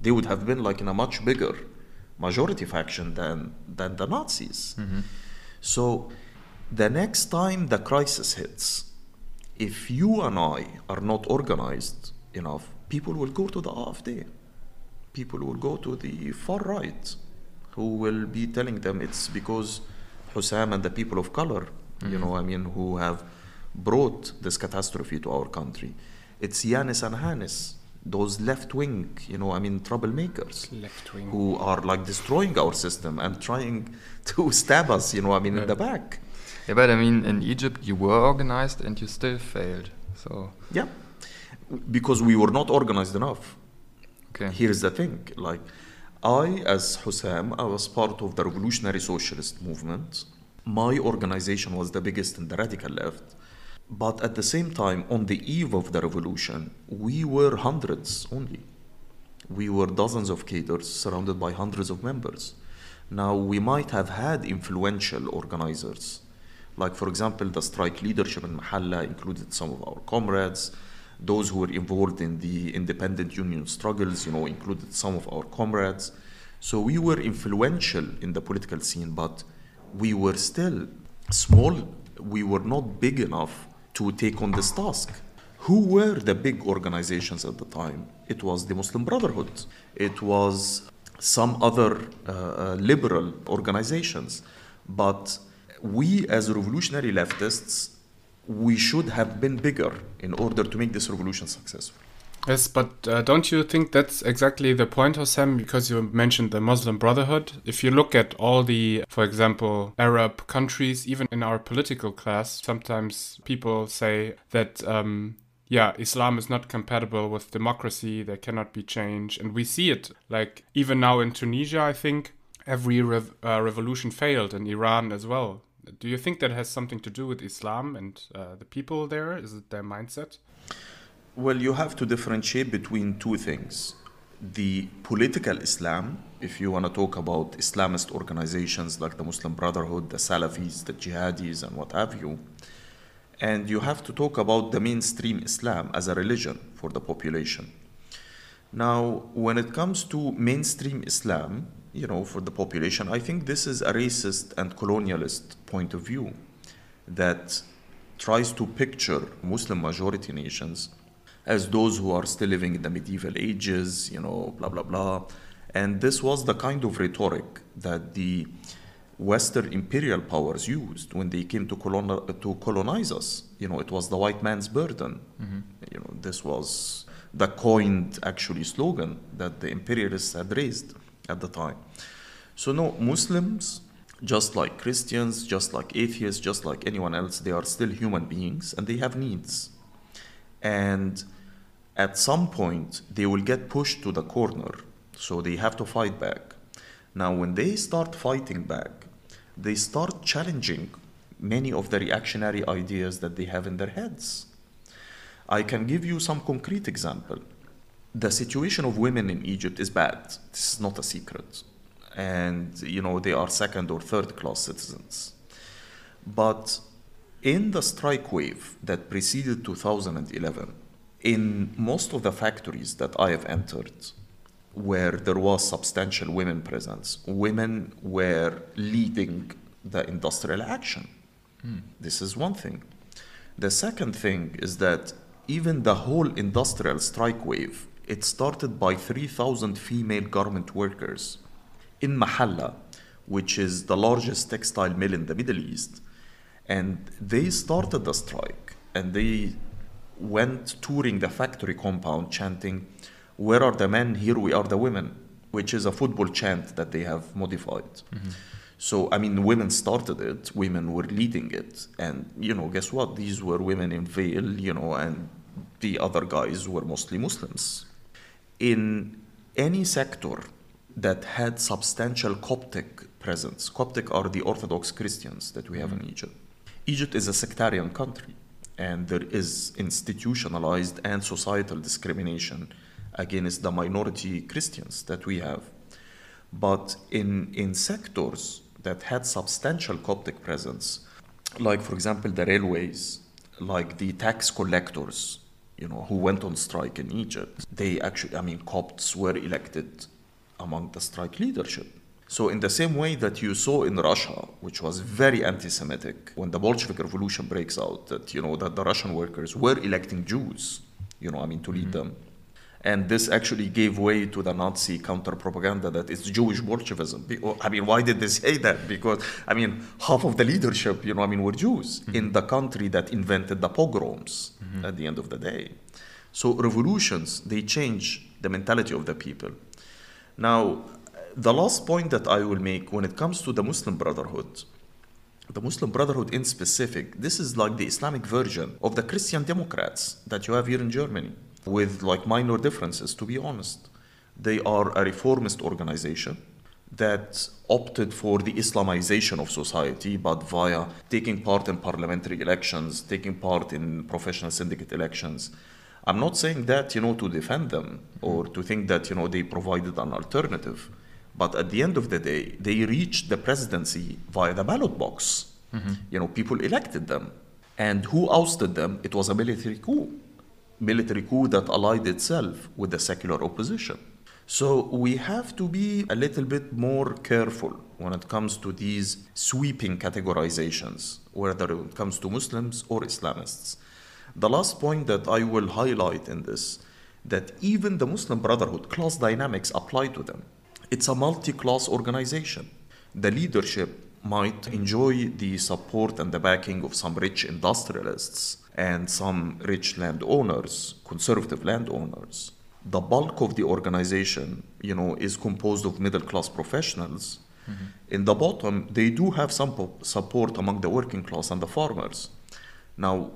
they would have been like in a much bigger majority faction than than the Nazis. Mm-hmm. So the next time the crisis hits, if you and I are not organized enough, people will go to the AfD. People will go to the far right, who will be telling them it's because Hossam and the people of color, you mm-hmm. know, I mean, who have brought this catastrophe to our country. It's Jannes and Hannes, those left wing, you know, I mean, troublemakers Left wing. who are like destroying our system and trying to stab us, you know, I mean, in the back. Yeah, but I mean, in Egypt, you were organized and you still failed. So, Yeah. Because we were not organized enough. okay. Here's the thing like, I, as Hossam, I was part of the revolutionary socialist movement. My organization was the biggest in the radical left. But at the same time, on the eve of the revolution, we were hundreds only. We were dozens of cadres surrounded by hundreds of members. Now, we might have had influential organizers. Like, for example, the strike leadership in Mahalla included some of our comrades. Those who were involved in the independent union struggles, you know, included some of our comrades. So we were influential in the political scene, but we were still small. We were not big enough to take on this task. Who were the big organizations at the time? It was the Muslim Brotherhood. It was some other uh, uh, liberal organizations. But we, as revolutionary leftists, we should have been bigger in order to make this revolution successful. Yes, but uh, don't you think that's exactly the point, Hossam? Because you mentioned the Muslim Brotherhood. If you look at all the, for example, Arab countries, even in our political class, sometimes people say that, um, yeah, Islam is not compatible with democracy, there cannot be change. And we see it. Like, even now in Tunisia, I think every rev- uh, revolution failed, in Iran as well. Do you think that has something to do with Islam and uh, the people there? Is it their mindset? Well, you have to differentiate between two things. the political Islam, if you want to talk about Islamist organizations like the Muslim Brotherhood, the Salafis, the Jihadis, and what have you, and you have to talk about the mainstream Islam as a religion for the population. Now, when it comes to mainstream Islam, you know, for the population, I think this is a racist and colonialist point of view that tries to picture Muslim majority nations as those who are still living in the medieval ages, you know, blah, blah, blah. And this was the kind of rhetoric that the Western imperial powers used when they came to, coloni- to colonize us. You know, it was the white man's burden. Mm-hmm. You know, this was the coined actually slogan that the imperialists had raised at the time. So no, Muslims, just like Christians, just like atheists, just like anyone else, they are still human beings and they have needs. And at some point, they will get pushed to the corner. So they have to fight back. Now, when they start fighting back, they start challenging many of the reactionary ideas that they have in their heads. I can give you some concrete example. The situation of women in Egypt is bad. This is not a secret. And, you know, they are second or third class citizens. But in the strike wave that preceded 2011, in most of the factories that I have entered, where there was substantial women presence, women were leading the industrial action. Hmm. This is one thing. The second thing is that even the whole industrial strike wave, it started by 3,000 female garment workers in Mahalla, which is the largest textile mill in the Middle East. And they started the strike and they went touring the factory compound chanting, Where are the men? Here we are the women, which is a football chant that they have modified. Mm-hmm. So, I mean, women started it, women were leading it. And, you know, guess what? These were women in veil, you know, and the other guys were mostly Muslims. In any sector that had substantial Coptic presence, Coptic are the Orthodox Christians that we have in mm-hmm. Egypt. Egypt is a sectarian country, and there is institutionalized and societal discrimination against the minority Christians that we have. But in, in sectors that had substantial Coptic presence, like, for example, the railways, like the tax collectors, you know, who went on strike in Egypt, they actually, I mean, Copts were elected among the strike leadership. So, in the same way that you saw in Russia, which was very anti Semitic, when the Bolshevik Revolution breaks out, that, you know, that the Russian workers were electing Jews, you know, I mean, to lead mm-hmm. them. And this actually gave way to the Nazi counter propaganda that it's Jewish Bolshevism. Oh, I mean, why did they say that? Because, I mean, half of the leadership, you know, I mean, were Jews mm-hmm. in the country that invented the pogroms mm-hmm. at the end of the day. So, revolutions, they change the mentality of the people. Now, the last point that I will make when it comes to the Muslim Brotherhood, the Muslim Brotherhood in specific, this is like the Islamic version of the Christian Democrats that you have here in Germany, with like minor differences, to be honest. They are a reformist organization that opted for the Islamization of society, but via taking part in parliamentary elections, taking part in professional syndicate elections. I'm not saying that, you know, to defend them or to think that, you know, they provided an alternative. But at the end of the day, they reached the presidency via the ballot box. Mm-hmm. You know, people elected them. And who ousted them? It was a military coup. Military coup that allied itself with the secular opposition. So we have to be a little bit more careful when it comes to these sweeping categorizations, whether it comes to Muslims or Islamists. The last point that I will highlight in this that even the Muslim Brotherhood class dynamics apply to them. It's a multi-class organization. The leadership might enjoy the support and the backing of some rich industrialists and some rich landowners, conservative landowners. The bulk of the organization, you know, is composed of middle-class professionals. Mm-hmm. In the bottom, they do have some po- support among the working class and the farmers. Now,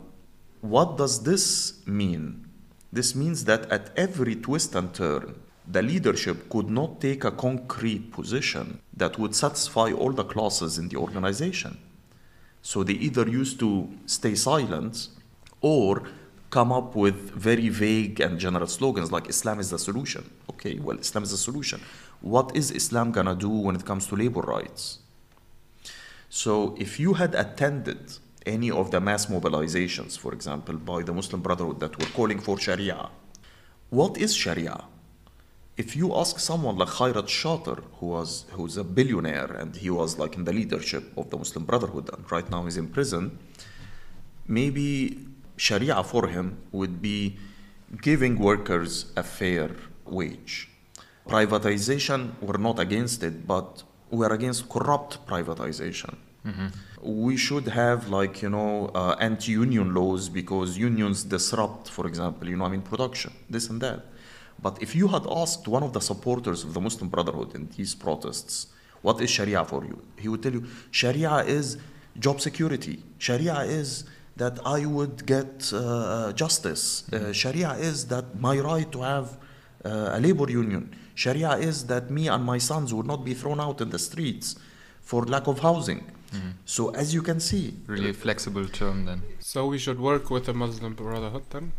what does this mean? This means that at every twist and turn, the leadership could not take a concrete position that would satisfy all the classes in the organization. So they either used to stay silent or come up with very vague and general slogans like Islam is the solution. Okay, well, Islam is the solution. What is Islam gonna do when it comes to labor rights? So, if you had attended any of the mass mobilizations, for example, by the Muslim Brotherhood that were calling for Sharia, what is Sharia? If you ask someone like Khairat Shater, who was who's a billionaire and he was like in the leadership of the Muslim Brotherhood and right now he's in prison, maybe Sharia for him would be giving workers a fair wage. Privatization, we're not against it, but we're against corrupt privatization. We should have like you know uh, anti-union laws because unions disrupt, for example, you know I mean production, this and that. But if you had asked one of the supporters of the Muslim Brotherhood in these protests, what is Sharia for you? He would tell you Sharia is job security. Sharia is that I would get uh, justice. Uh, Sharia is that my right to have uh, a labor union. Sharia is that me and my sons would not be thrown out in the streets for lack of housing. So as you can see, Really flexible term then. So we should work with the Muslim Brotherhood then?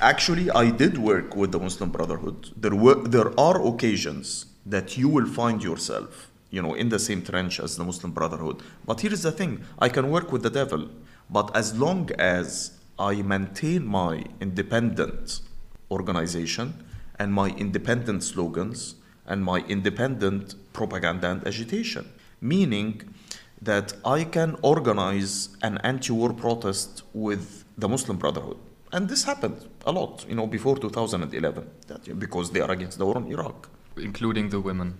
Actually, I did work with the Muslim Brotherhood. There were there are occasions that you will find yourself, you know, in the same trench as the Muslim Brotherhood. But here is the thing: I can work with the devil, but as long as I maintain my independent organization and my independent slogans and my independent propaganda and agitation, meaning that I can organize an anti-war protest with the Muslim Brotherhood. And this happened a lot, you know, before 2011, that, because they are against the war in Iraq. Including the women.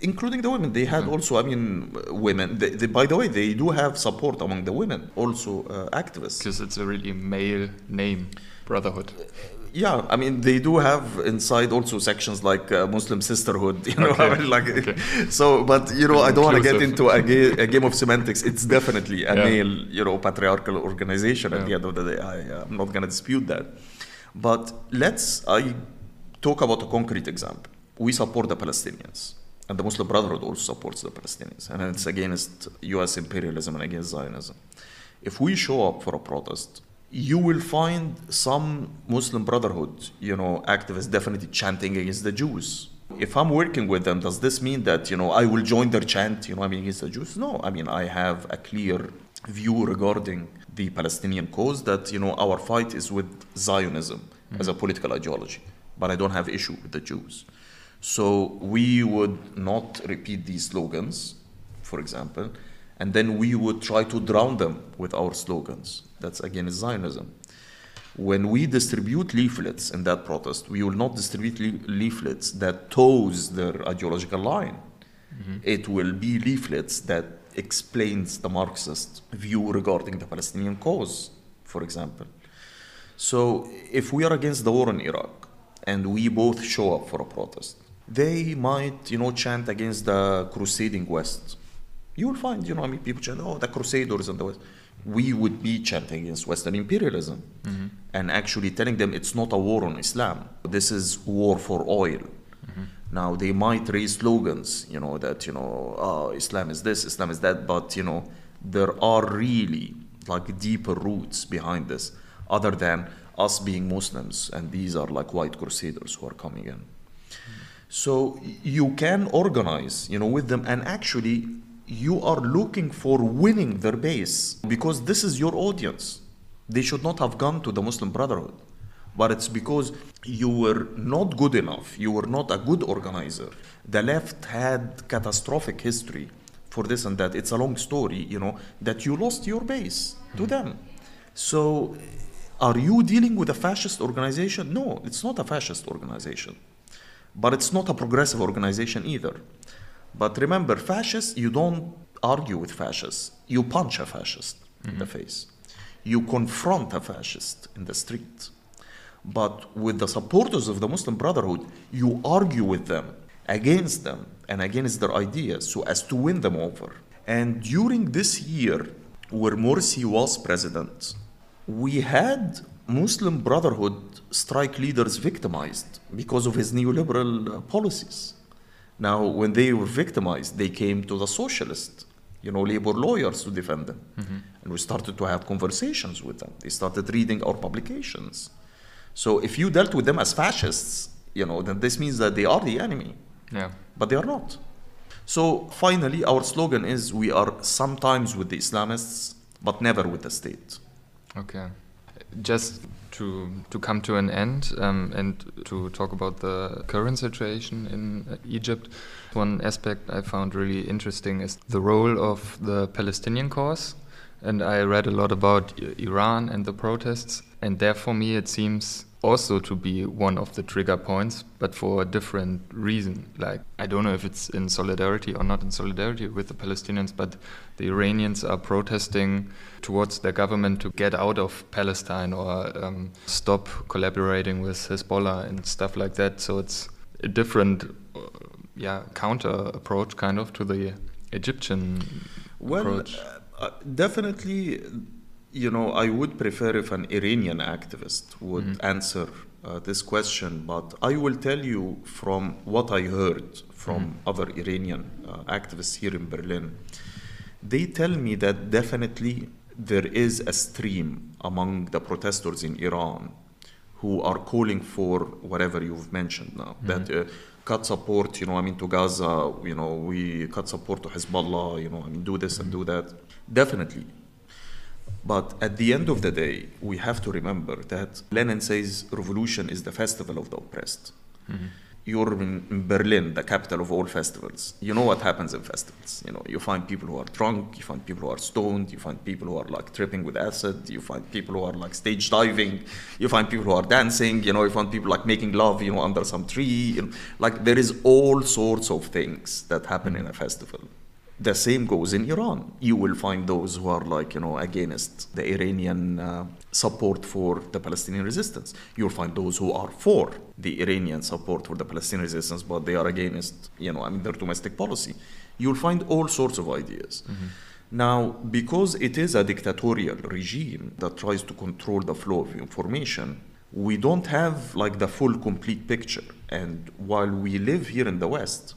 Including the women, they had also, I mean, women. They, they, by the way, they do have support among the women, also uh, activists. Because it's a really male name, Brotherhood. Yeah, I mean, they do have inside also sections like uh, Muslim sisterhood, you know, Okay, I mean, like, okay. so, but, you know, I don't want to get into a, ga- a game of semantics. It's definitely a Yeah. male, you know, patriarchal organization at the end of the day. I, I'm not going to dispute that. But let's, I talk about a concrete example. We support the Palestinians. And the Muslim Brotherhood also supports the Palestinians. And it's against US imperialism and against Zionism. If we show up for a protest, you will find some Muslim Brotherhood, you know, activists definitely chanting against the Jews. If I'm working with them, does this mean that, you know, I will join their chant, you know, I mean, against the Jews? No, I mean, I have a clear view regarding the Palestinian cause that, you know, our fight is with Zionism hmm. as a political ideology, but I don't have issue with the Jews. So we would not repeat these slogans, for example, and then we would try to drown them with our slogans. That's again Zionism. When we distribute leaflets in that protest, we will not distribute le- leaflets that toes their ideological line. Mm-hmm. It will be leaflets that explains the Marxist view regarding the Palestinian cause, for example. So if we are against the war in Iraq and we both show up for a protest, they might, you know, chant against the crusading West. You will find, you know, I mean, people chant, oh, the crusaders in the West. We would be chanting against Western imperialism mm-hmm. and actually telling them it's not a war on Islam. This is war for oil. Mm-hmm. Now they might raise slogans, you know, that you know, oh, Islam is this, Islam is that, but you know, there are really like deeper roots behind this, other than us being Muslims, and these are like white crusaders who are coming in. Mm-hmm. So you can organize, you know, with them, and actually you are looking for winning their base because this is your audience. They should not have gone to the Muslim Brotherhood, but it's because you were not good enough. You were not a good organizer. The left had catastrophic history for this and that. It's a long story, you know, that you lost your base to hmm. them. So, are you dealing with a fascist organization? No, it's not a fascist organization but it's not a progressive organization either. But remember, fascists, you don't argue with fascists, you punch a fascist in the mm-hmm. face, you confront a fascist in the street. But with the supporters of the Muslim Brotherhood, you argue with them, against them, and against their ideas so as to win them over. And during this year, where Morsi was president, we had Muslim Brotherhood strike leaders victimized because of his neoliberal policies. Now, when they were victimized, they came to the socialist you know, labor lawyers to defend them. Mm-hmm. And we started to have conversations with them. They started reading our publications. So if you dealt with them as fascists, you know, then this means that they are the enemy, Yeah. but they are not. So finally, our slogan is we are sometimes with the Islamists, but never with the state. Okay. Just to to come to an end um, and to talk about the current situation in Egypt, one aspect I found really interesting is the role of the Palestinian cause. And I read a lot about Iran and the protests, and there for me it seems also to be one of the trigger points, but for a different reason. Like, I don't know if it's in solidarity or not in solidarity with the Palestinians, but the Iranians are protesting towards their government to get out of Palestine or um, stop collaborating with Hezbollah and stuff like that. So it's a different, uh, yeah, counter approach kind of to the Egyptian Well, approach. uh, uh, definitely, you know, I would prefer if an Iranian activist would Mhm. answer uh, this question, but I will tell you from what I heard from Mhm. other Iranian uh, activists here in Berlin. They tell me that definitely there is a stream among the protesters in Iran who are calling for whatever you've mentioned now that uh, cut support you know i mean to gaza you know we cut support to hezbollah you know i mean do this and do that definitely but at the end of the day we have to remember that lenin says revolution is the festival of the oppressed Mhm. you're in in Berlin, the capital of all festivals. You know what happens in festivals. You know, you find people who are drunk, you find people who are stoned, you find people who are like tripping with acid, you find people who are like stage diving, you find people who are dancing, you know, you find people like making love, you know, under some tree. You know, like there is all sorts of things that happen in a festival. The same goes in Iran. You will find those who are like, you know, against the Iranian uh, support for the Palestinian resistance. You'll find those who are for the Iranian support for the Palestinian resistance, but they are against, you know, I mean, their domestic policy. You'll find all sorts of ideas. Now, because it is a dictatorial regime that tries to control the flow of information, we don't have like the full complete picture. And while we live here in the West,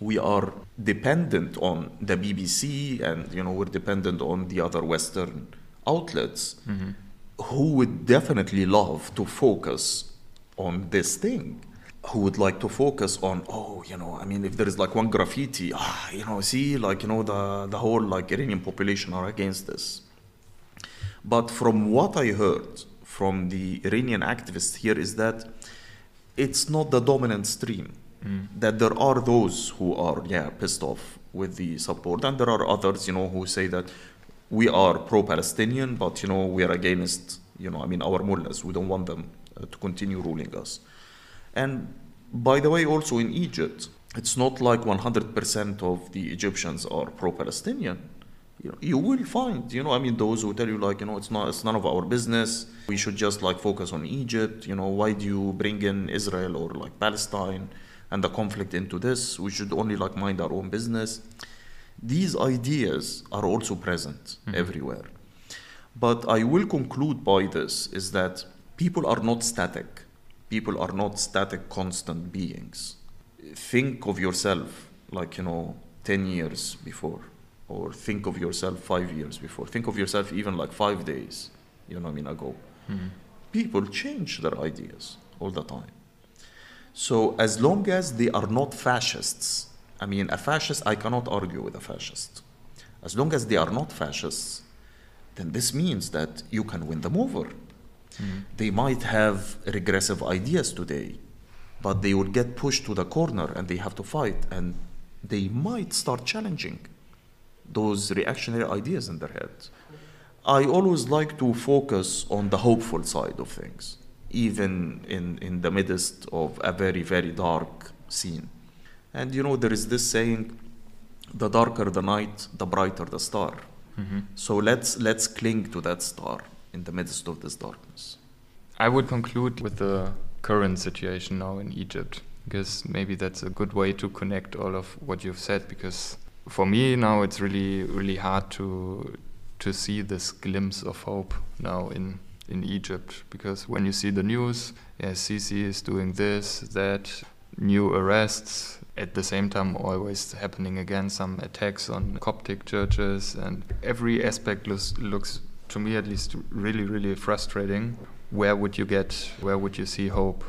we are dependent on the BBC and you know we're dependent on the other Western outlets who would definitely love to focus on this thing. Who would like to focus on, oh, you know, I mean, if there is like one graffiti, ah, you know, see, like, you know, the, the whole like Iranian population are against this. But from what I heard from the Iranian activists here is that it's not the dominant stream. That there are those who are, yeah, pissed off with the support, and there are others, you know, who say that we are pro-Palestinian, but you know, we are against, you know, I mean, our mullahs. We don't want them uh, to continue ruling us. And by the way, also in Egypt, it's not like 100% of the Egyptians are pro-Palestinian. You, know, you will find, you know, I mean, those who tell you like, you know, it's not, it's none of our business. We should just like focus on Egypt. You know, why do you bring in Israel or like Palestine and the conflict into this? We should only like mind our own business. These ideas are also present hmm. everywhere. But I will conclude by this is that people are not static. People are not static, constant beings. Think of yourself like, you know, 10 years before, or think of yourself five years before. Think of yourself even like five days, you know, I mean, ago. Hmm. People change their ideas all the time. So as long as they are not fascists, I mean, a fascist, I cannot argue with a fascist. As long as they are not fascists, then this means that you can win them over. Mm-hmm. They might have regressive ideas today, but they will get pushed to the corner and they have to fight, and they might start challenging those reactionary ideas in their head. I always like to focus on the hopeful side of things, even in, in the midst of a very, very dark scene. And you know, there is this saying the darker the night, the brighter the star. Mm-hmm. So let's, let's cling to that star in the midst of this darkness. I would conclude with the current situation now in Egypt because maybe that's a good way to connect all of what you've said because for me now it's really really hard to to see this glimpse of hope now in in Egypt because when you see the news yeah Sisi is doing this that new arrests at the same time always happening again some attacks on Coptic churches and every aspect looks, looks to me at least really really frustrating. Where would you get where would you see hope?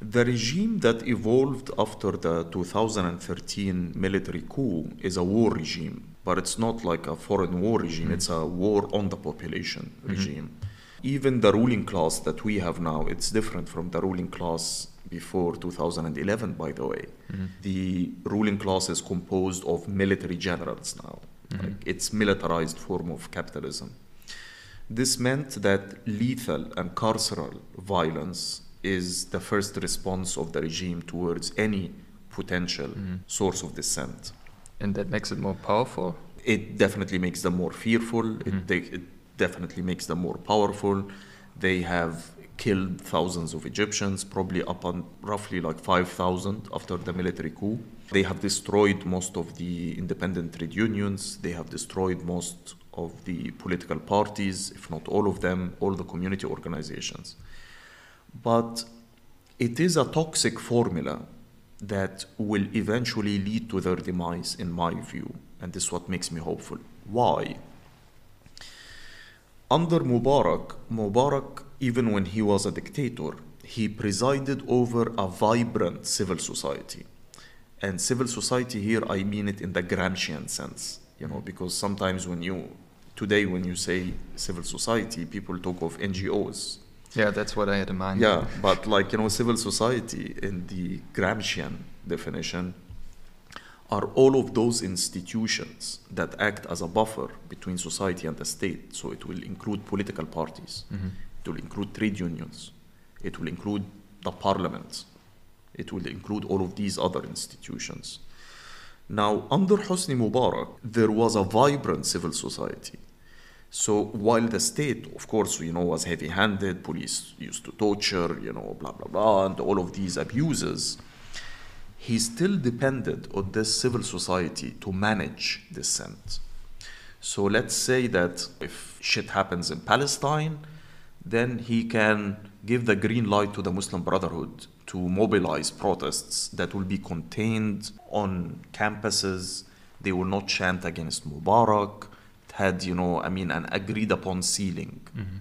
The regime that evolved after the 2013 military coup is a war regime, but it's not like a foreign war regime, mm-hmm. it's a war on the population mm-hmm. regime. Even the ruling class that we have now, it's different from the ruling class before 2011, by the way. Mm-hmm. The ruling class is composed of military generals now. Mm-hmm. Like, it's militarized form of capitalism. This meant that lethal and carceral violence is the first response of the regime towards any potential mm-hmm. source of dissent. And that makes it more powerful? It definitely makes them more fearful. It, they, it definitely makes them more powerful. They have killed thousands of Egyptians, probably up on roughly like 5,000 after the military coup. They have destroyed most of the independent trade unions. They have destroyed most of the political parties, if not all of them, all the community organizations. But it is a toxic formula that will eventually lead to their demise, in my view. And this is what makes me hopeful. Why? Under Mubarak, Mubarak, even when he was a dictator, he presided over a vibrant civil society. And civil society here, I mean it in the Gramscian sense, you know, because sometimes when you, today when you say civil society, people talk of NGOs, Yeah, that's what I had in mind. yeah, but like you know, civil society in the Gramscian definition are all of those institutions that act as a buffer between society and the state. So it will include political parties, mm-hmm. it will include trade unions, it will include the parliament, it will include all of these other institutions. Now, under Hosni Mubarak, there was a vibrant civil society. So while the state, of course, you know, was heavy-handed, police used to torture, you know, blah blah blah, and all of these abuses, he still depended on this civil society to manage dissent. So let's say that if shit happens in Palestine, then he can give the green light to the Muslim Brotherhood to mobilize protests that will be contained on campuses. They will not chant against Mubarak. It had, you know, I mean, an agreed upon ceiling. Mm-hmm.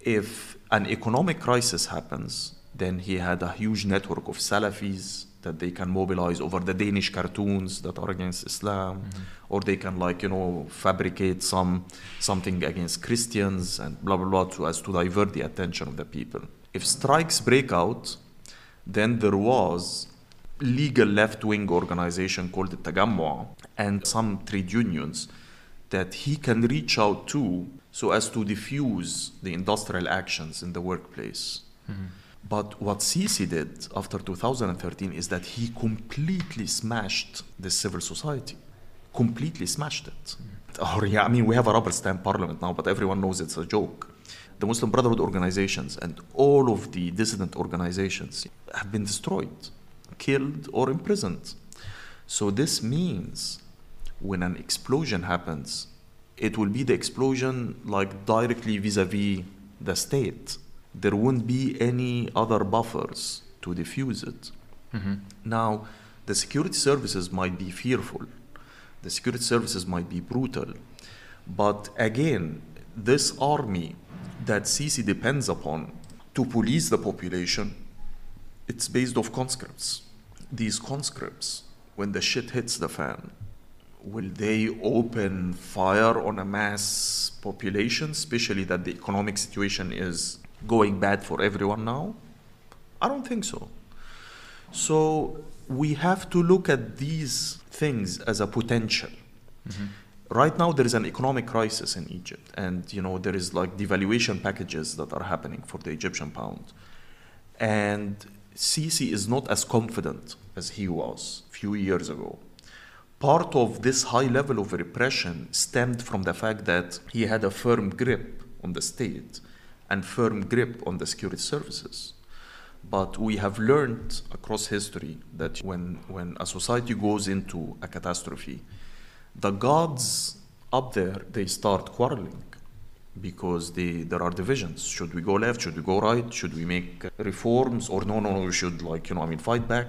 If an economic crisis happens, then he had a huge network of Salafis that they can mobilize over the Danish cartoons that are against Islam, mm-hmm. or they can like you know fabricate some something against Christians and blah blah blah to as to divert the attention of the people. If strikes break out, then there was legal left-wing organization called the Tagammu and some trade unions that he can reach out to so as to diffuse the industrial actions in the workplace. Mm-hmm. But what Sisi did after 2013 is that he completely smashed the civil society. Completely smashed it. Oh, yeah, I mean, we have a rubber stamp parliament now, but everyone knows it's a joke. The Muslim Brotherhood organizations and all of the dissident organizations have been destroyed, killed, or imprisoned. So this means when an explosion happens, it will be the explosion like directly vis-a-vis the state. There won't be any other buffers to diffuse it. Mm-hmm. Now, the security services might be fearful. The security services might be brutal. But again, this army that Sisi depends upon to police the population, it's based off conscripts. These conscripts, when the shit hits the fan, will they open fire on a mass population, especially that the economic situation is going bad for everyone now? I don't think so. So we have to look at these things as a potential. Mm-hmm. Right now, there is an economic crisis in Egypt, and you know there is like devaluation packages that are happening for the Egyptian pound, and Sisi is not as confident as he was a few years ago. Part of this high level of repression stemmed from the fact that he had a firm grip on the state and firm grip on the security services. But we have learned across history that when, when a society goes into a catastrophe, the gods up there they start quarreling because they, there are divisions. Should we go left? Should we go right? Should we make reforms? Or no, no, no, we should like, you know, I mean, fight back.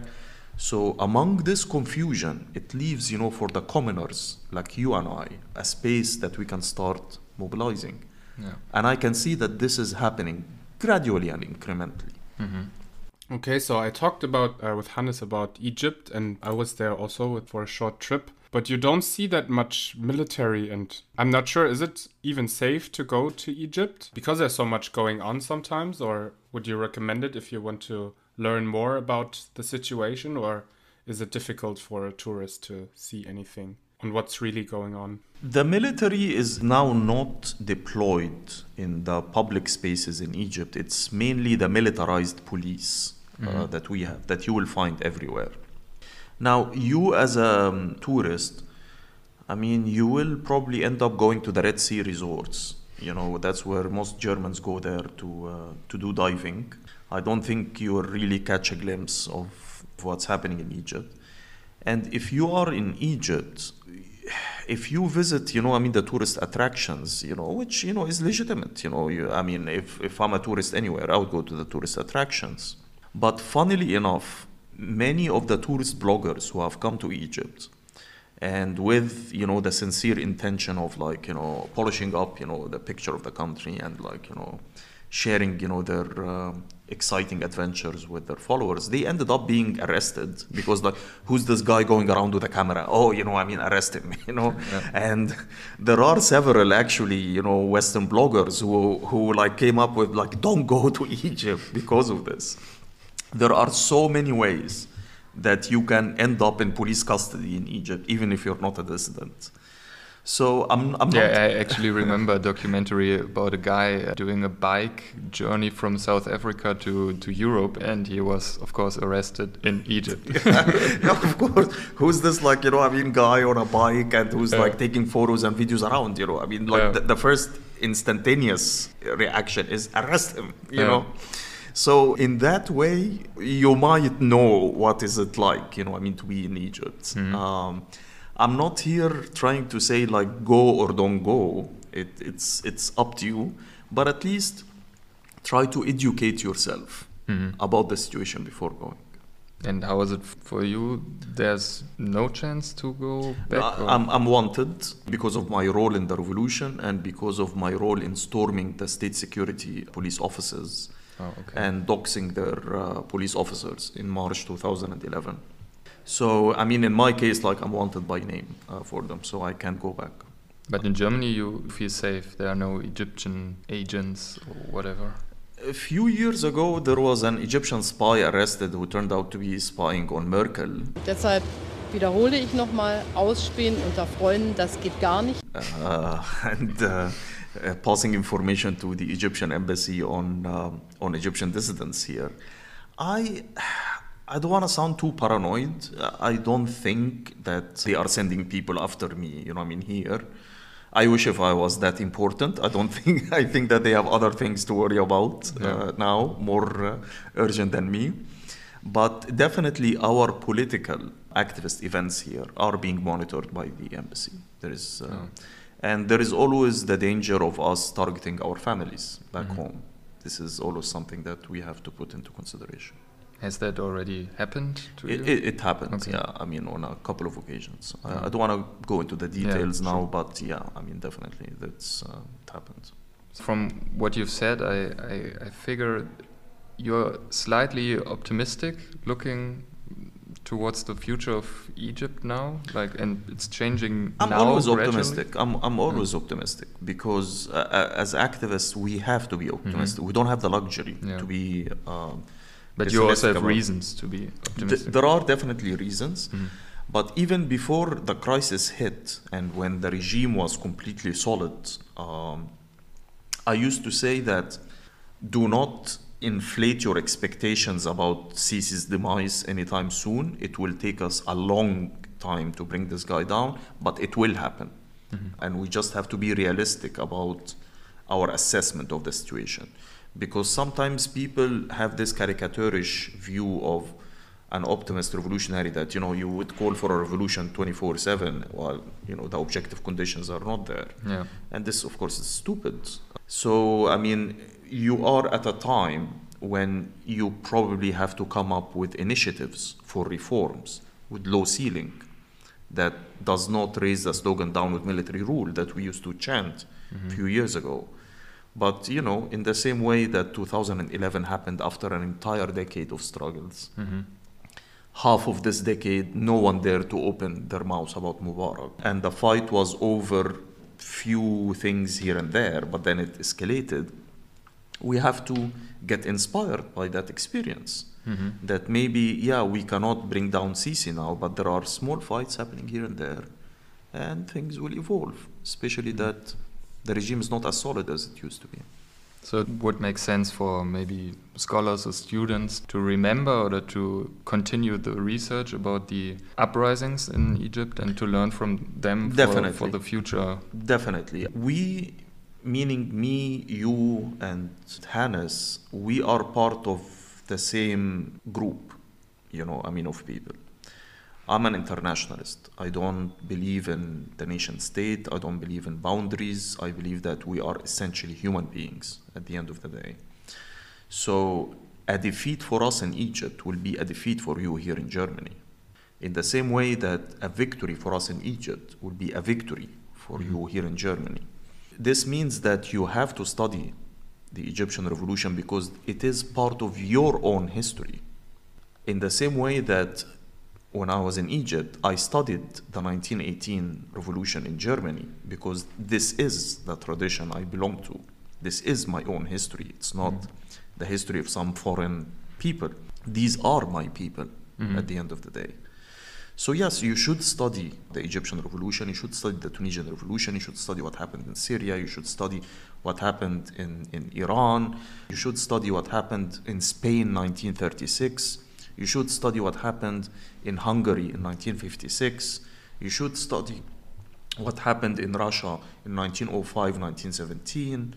So among this confusion, it leaves, you know, for the commoners like you and I, a space that we can start mobilizing. Yeah. And I can see that this is happening gradually and incrementally. Okay, so I talked about uh, with Hannes about Egypt, and I was there also with, for a short trip. But you don't see that much military, and I'm not sure. Is it even safe to go to Egypt because there's so much going on sometimes, or would you recommend it if you want to learn more about the situation, or is it difficult for a tourist to see anything on what's really going on? The military is now not deployed in the public spaces in Egypt. It's mainly the militarized police uh, that we have, that you will find everywhere. Now, you as a um, tourist, I mean, you will probably end up going to the Red Sea resorts. You know, that's where most Germans go there to uh, to do diving. I don't think you will really catch a glimpse of what's happening in Egypt. And if you are in Egypt, if you visit, you know, I mean, the tourist attractions, you know, which, you know, is legitimate, you know, you, I mean, if, if I'm a tourist anywhere, I would go to the tourist attractions. But funnily enough, many of the tourist bloggers who have come to Egypt and with, you know, the sincere intention of like, you know, polishing up, you know, the picture of the country and like, you know, sharing, you know, their um exciting adventures with their followers, they ended up being arrested because like, who's this guy going around with a camera? Oh, you know, I mean, arrest him, you know. And there are several actually, you know, Western bloggers who who like came up with like, don't go to Egypt because of this. There are so many ways that you can end up in police custody in Egypt, even if you're not a dissident. So I'm, I'm Yeah, not. I actually remember a documentary about a guy doing a bike journey from South Africa to, to Europe, and he was, of course, arrested in Egypt. yeah, of course. Who's this like you know? I mean, guy on a bike and who's like taking photos and videos around? You know, I mean, like Yeah. the, the first instantaneous reaction is arrest him. You Yeah. know. So in that way, you might know what is it like. You know, I mean, to be in Egypt. Um, I'm not here trying to say like go or don't go. It, it's it's up to you. But at least try to educate yourself about the situation before going. and how is it for you? There's no chance to go back? I'm, I'm wanted because of my role in the revolution and because of my role in storming the state security police offices oh, okay. and doxing their uh, police officers in March 2011. So, I mean, in my case, like I'm wanted by name uh, for them, so I can't go back. But in Germany, you feel safe. There are no Egyptian agents or whatever. A few years ago, there was an Egyptian spy arrested who turned out to be spying on Merkel. Deshalb wiederhole ich nochmal, ausspähen unter Freunden, das geht gar nicht. uh, and uh, uh, passing information to the Egyptian embassy on um on Egyptian dissidents here. I I don't want to sound too paranoid. I don't think that they are sending people after me. You know, I mean here. I wish if I was that important. I don't think. I think that they have other things to worry about uh, now, more uh, urgent than me. But definitely, our political activist events here are being monitored by the embassy. There is, uh, and there is always the danger of us targeting our families back home. This is always something that we have to put into consideration. Has that already happened to It, you? it, it happens, Okay. yeah. I mean, on a couple of occasions. I, I don't want to go into the details now, but yeah, I mean, definitely that's uh, it happens. From what you've said, I, I, I figure you're slightly optimistic looking towards the future of Egypt now, like, and it's changing I'm now always gradually? optimistic. I'm, I'm always optimistic because uh, as activists, we have to be optimistic. We don't have the luxury Yeah. to be. Um, But you also have reasons to be optimistic. there are definitely reasons. Mhm. But even before the crisis hit and when the regime was completely solid, um, I used to say that do not inflate your expectations about Sisi's demise anytime soon. It will take us a long time to bring this guy down, but it will happen. And we just have to be realistic about our assessment of the situation. Because sometimes people have this caricaturish view of an optimist revolutionary that, you know, you would call for a revolution 24 7 while, you know, the objective conditions are not there. yeah. And this, of course, is stupid. So, I mean, you are at a time when you probably have to come up with initiatives for reforms with low ceiling that does not raise the slogan down with military rule that we used to chant a few years ago. But you know, in the same way that 2011 happened after an entire decade of struggles, mm-hmm. half of this decade, no one dared to open their mouths about Mubarak, and the fight was over few things here and there, but then it escalated. We have to get inspired by that experience. Mm-hmm. That maybe, yeah, we cannot bring down Sisi now, but there are small fights happening here and there, and things will evolve. Especially mm-hmm. that the regime is not as solid as it used to be. So it would make sense for maybe scholars or students to remember or to continue the research about the uprisings in Egypt and to learn from them for, for the future. Definitely. We, meaning me, you, and Hannes, we are part of the same group, you know, I mean, of people. I'm an internationalist. I don't believe in the nation state. I don't believe in boundaries. I believe that we are essentially human beings at the end of the day. So, a defeat for us in Egypt will be a defeat for you here in Germany. In the same way that a victory for us in Egypt will be a victory for mm-hmm. you here in Germany. This means that you have to study the Egyptian revolution because it is part of your own history. In the same way that when I was in Egypt, I studied the 1918 revolution in Germany because this is the tradition I belong to. This is my own history. It's not mm-hmm. the history of some foreign people. These are my people mm-hmm. at the end of the day. So, yes, you should study the Egyptian revolution, you should study the Tunisian revolution, you should study what happened in Syria, you should study what happened in, in Iran, you should study what happened in Spain 1936, you should study what happened in Hungary in 1956, you should study what happened in Russia in 1905 1917.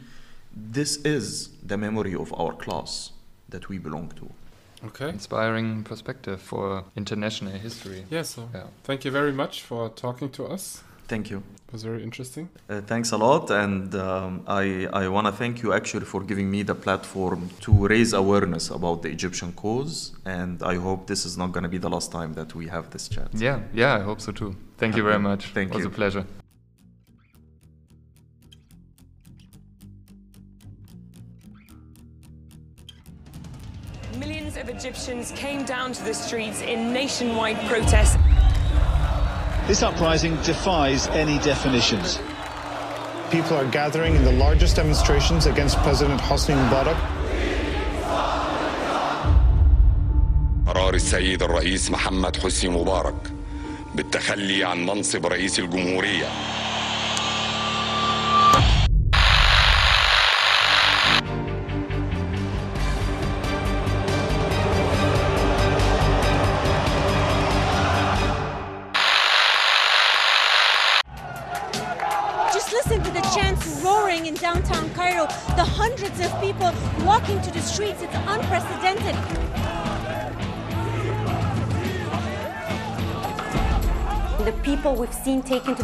This is the memory of our class that we belong to. Okay. Inspiring perspective for international history. Yeah, so Yeah. thank you very much for talking to us. Thank you. It was very interesting. Uh, thanks a lot, and um, I, I want to thank you actually for giving me the platform to raise awareness about the Egyptian cause, and I hope this is not going to be the last time that we have this chat. Yeah, yeah, I hope so too. Thank you very much. Thank it was you. a pleasure. Millions of Egyptians came down to the streets in nationwide protest. This uprising defies any definitions. People are gathering in the largest demonstrations against President Hosni Mubarak. قرار السيد الرئيس محمد حسني مبارك بالتخلي عن منصب رئيس الجمهوريه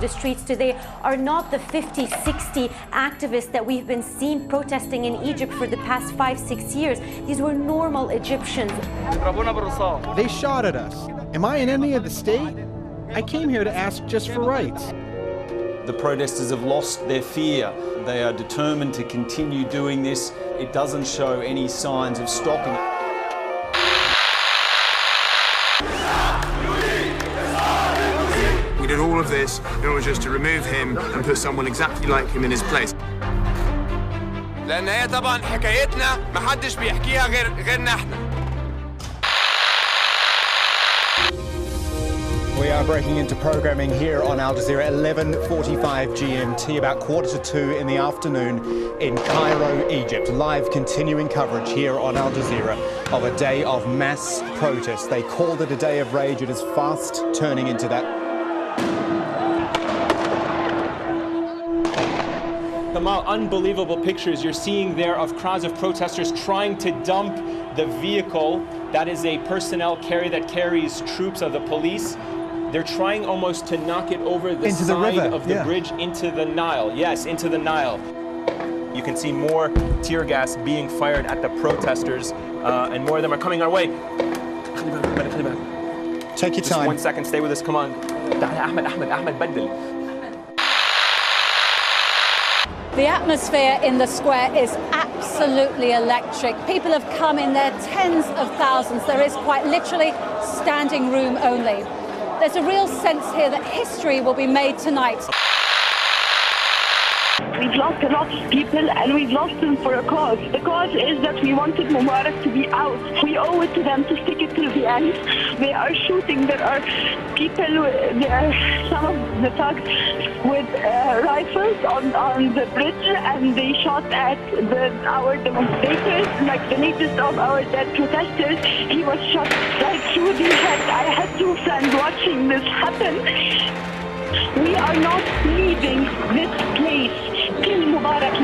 to the streets today are not the 50, 60 activists that we've been seeing protesting in Egypt for the past five, six years. These were normal Egyptians. They shot at us. Am I an enemy of the state? I came here to ask just for rights. The protesters have lost their fear. They are determined to continue doing this. It doesn't show any signs of stopping. We did all of this in order just to remove him and put someone exactly like him in his place. لان هي طبعا حكايتنا محدش بيحكيها غير غيرنا احنا We are breaking into programming here on Al Jazeera, 11:45 GMT, about quarter to two in the afternoon in Cairo, Egypt. Live continuing coverage here on Al Jazeera of a day of mass protests. They called it a day of rage. It is fast turning into that. Kamal, unbelievable pictures you're seeing there of crowds of protesters trying to dump the vehicle that is a personnel carry that carries troops of the police. They're trying almost to knock it over the Into the side river, of the yeah. bridge into the Nile. Yes, into the Nile. You can see more tear gas being fired at the protesters uh, and more of them are coming our way. Take your Just time. one second, stay with us, come on. تعال يا أحمد أحمد أحمد بدل. The atmosphere in the square is absolutely electric. People have come in their tens of thousands. There is quite literally standing room only. There's a real sense here that history will be made tonight. We've lost a lot of people and we've lost them for a cause. The cause is that we wanted Mubarak to be out. We owe it to them to stick it till the end. They are shooting. There are people, there are some of the thugs with uh, rifles on, on the bridge and they shot at the, our demonstrators. Like the latest of our dead protesters, he was shot right through the head. I had two friends watching this happen. We are not leaving this place till Mubarak.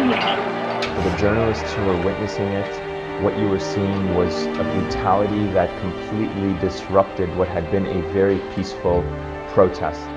For the journalists who were witnessing it, what you were seeing was a brutality that completely disrupted what had been a very peaceful protest.